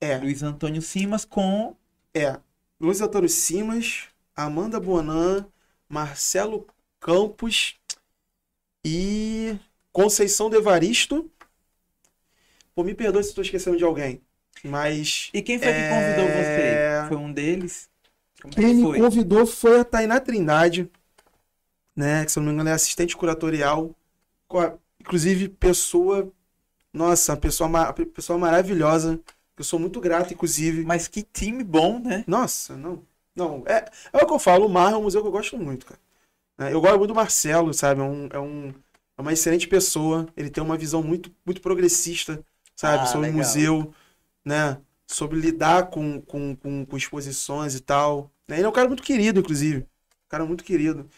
É. Luiz Antônio Simas com É, Luiz Antônio Simas, Amanda Bonan, Marcelo Campos e Conceição de Evaristo. Pô, me perdoe se estou esquecendo de alguém, mas E quem foi que É. convidou você? Foi um deles? Como é Quem que me foi? convidou foi a Tainá Trindade, né? Que se eu não me engano é assistente curatorial. Inclusive, pessoa. Nossa, uma pessoa, ma- pessoa maravilhosa. Eu sou muito grato, inclusive. Mas que time bom, né? Nossa, não. Não, é, é o que eu falo, o Mar é um museu que eu gosto muito, cara. É, Eu gosto muito do Marcelo, sabe? É, um, é, um, é uma excelente pessoa. Ele tem uma visão muito, muito progressista, sabe? Ah, sobre o museu, né? Sobre lidar com, com, com, com exposições e tal. né? Ele é um cara muito querido, inclusive. Um cara muito querido.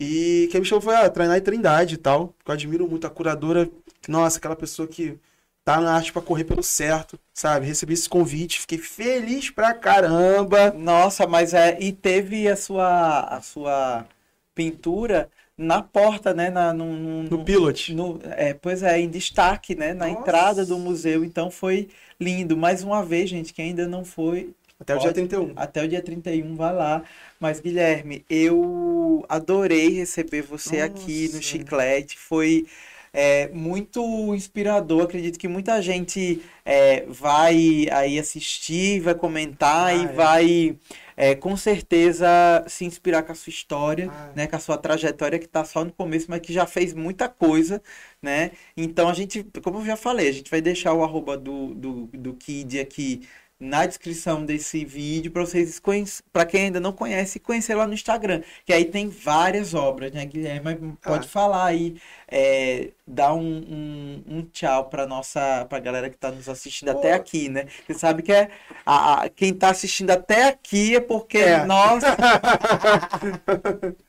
E quem me chamou foi a Tainá Trindade e tal. Que eu admiro muito a curadora. Nossa, aquela pessoa que tá na arte pra correr pelo certo, sabe? Recebi esse convite, fiquei feliz pra caramba. Nossa, mas é. E teve a sua, a sua pintura na porta, né? Na, no, no, No Pilot. no- é, pois é, em destaque, né? Na Nossa. entrada do museu. Então foi lindo. Mais uma vez, gente, quem ainda não foi, Até o dia Pode. 31. até o dia 31, vai lá. Mas, Guilherme, eu adorei receber você aqui no Nossa. Chiclete. Foi é, muito inspirador. Acredito que muita gente é, vai aí assistir, vai comentar Ah, e é. vai, é, com certeza, se inspirar com a sua história, Ah, né? Com a sua trajetória que está só no começo, mas que já fez muita coisa, né? Então a gente, como eu já falei, a gente vai deixar o arroba do, do, do Kid aqui na descrição desse vídeo para vocês conhecerem, para quem ainda não conhece, conhecer lá no Instagram, que aí tem várias obras, né, Guilherme? Mas Pode Ah. falar aí, é, dar um, um, um tchau para nossa, para galera que está nos assistindo Pô. até aqui, né? Você sabe que é a, a- quem está assistindo até aqui é porque É. nossa,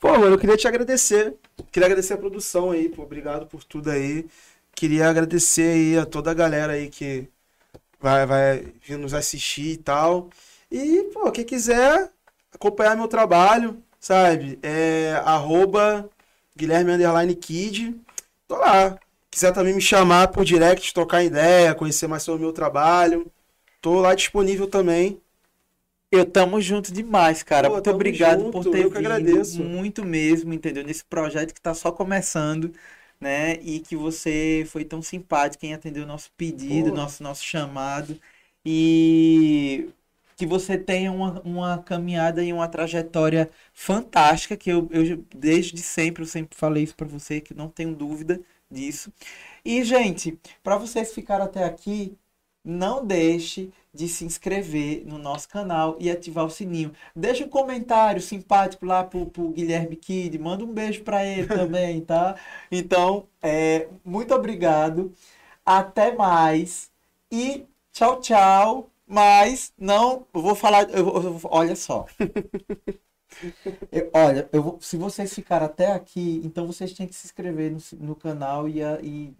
Pô, mano, eu queria te agradecer. Queria agradecer a produção aí, pô. Obrigado por tudo aí. Queria agradecer aí a toda a galera aí que vai, vai vir nos assistir e tal. E, pô, quem quiser acompanhar meu trabalho, sabe? É arroba Guilherme Underline Kid. Tô lá. Quiser também me chamar por direct, trocar ideia, conhecer mais sobre o meu trabalho. Tô lá disponível também. Eu tamo junto demais, cara. Pô, muito obrigado junto, por ter eu que vindo. agradeço. Muito mesmo, entendeu? Nesse projeto que tá só começando, né? E que você foi tão simpático em atender o nosso pedido, Pô. nosso, nosso chamado. E que você tenha uma, uma caminhada e uma trajetória fantástica, que eu, eu desde sempre, eu sempre falei isso pra você, que não tenho dúvida disso. E, gente, para vocês ficarem até aqui, não deixe de se inscrever no nosso canal e ativar o sininho. Deixa um comentário simpático lá pro, pro Guilherme Kid, manda um beijo para ele também, tá? Então, é, muito obrigado, até mais e tchau, tchau. Mas não, vou falar, eu eu olha só. Eu- olha, eu se vocês ficaram até aqui, então vocês têm que se inscrever no, no canal e, e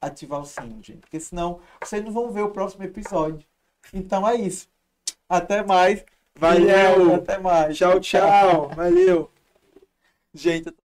ativar o sino, gente. Porque senão vocês não vão ver o próximo episódio. Então é isso. Até mais. Valeu! Até mais. Tchau, tchau. Valeu. Gente, eu tô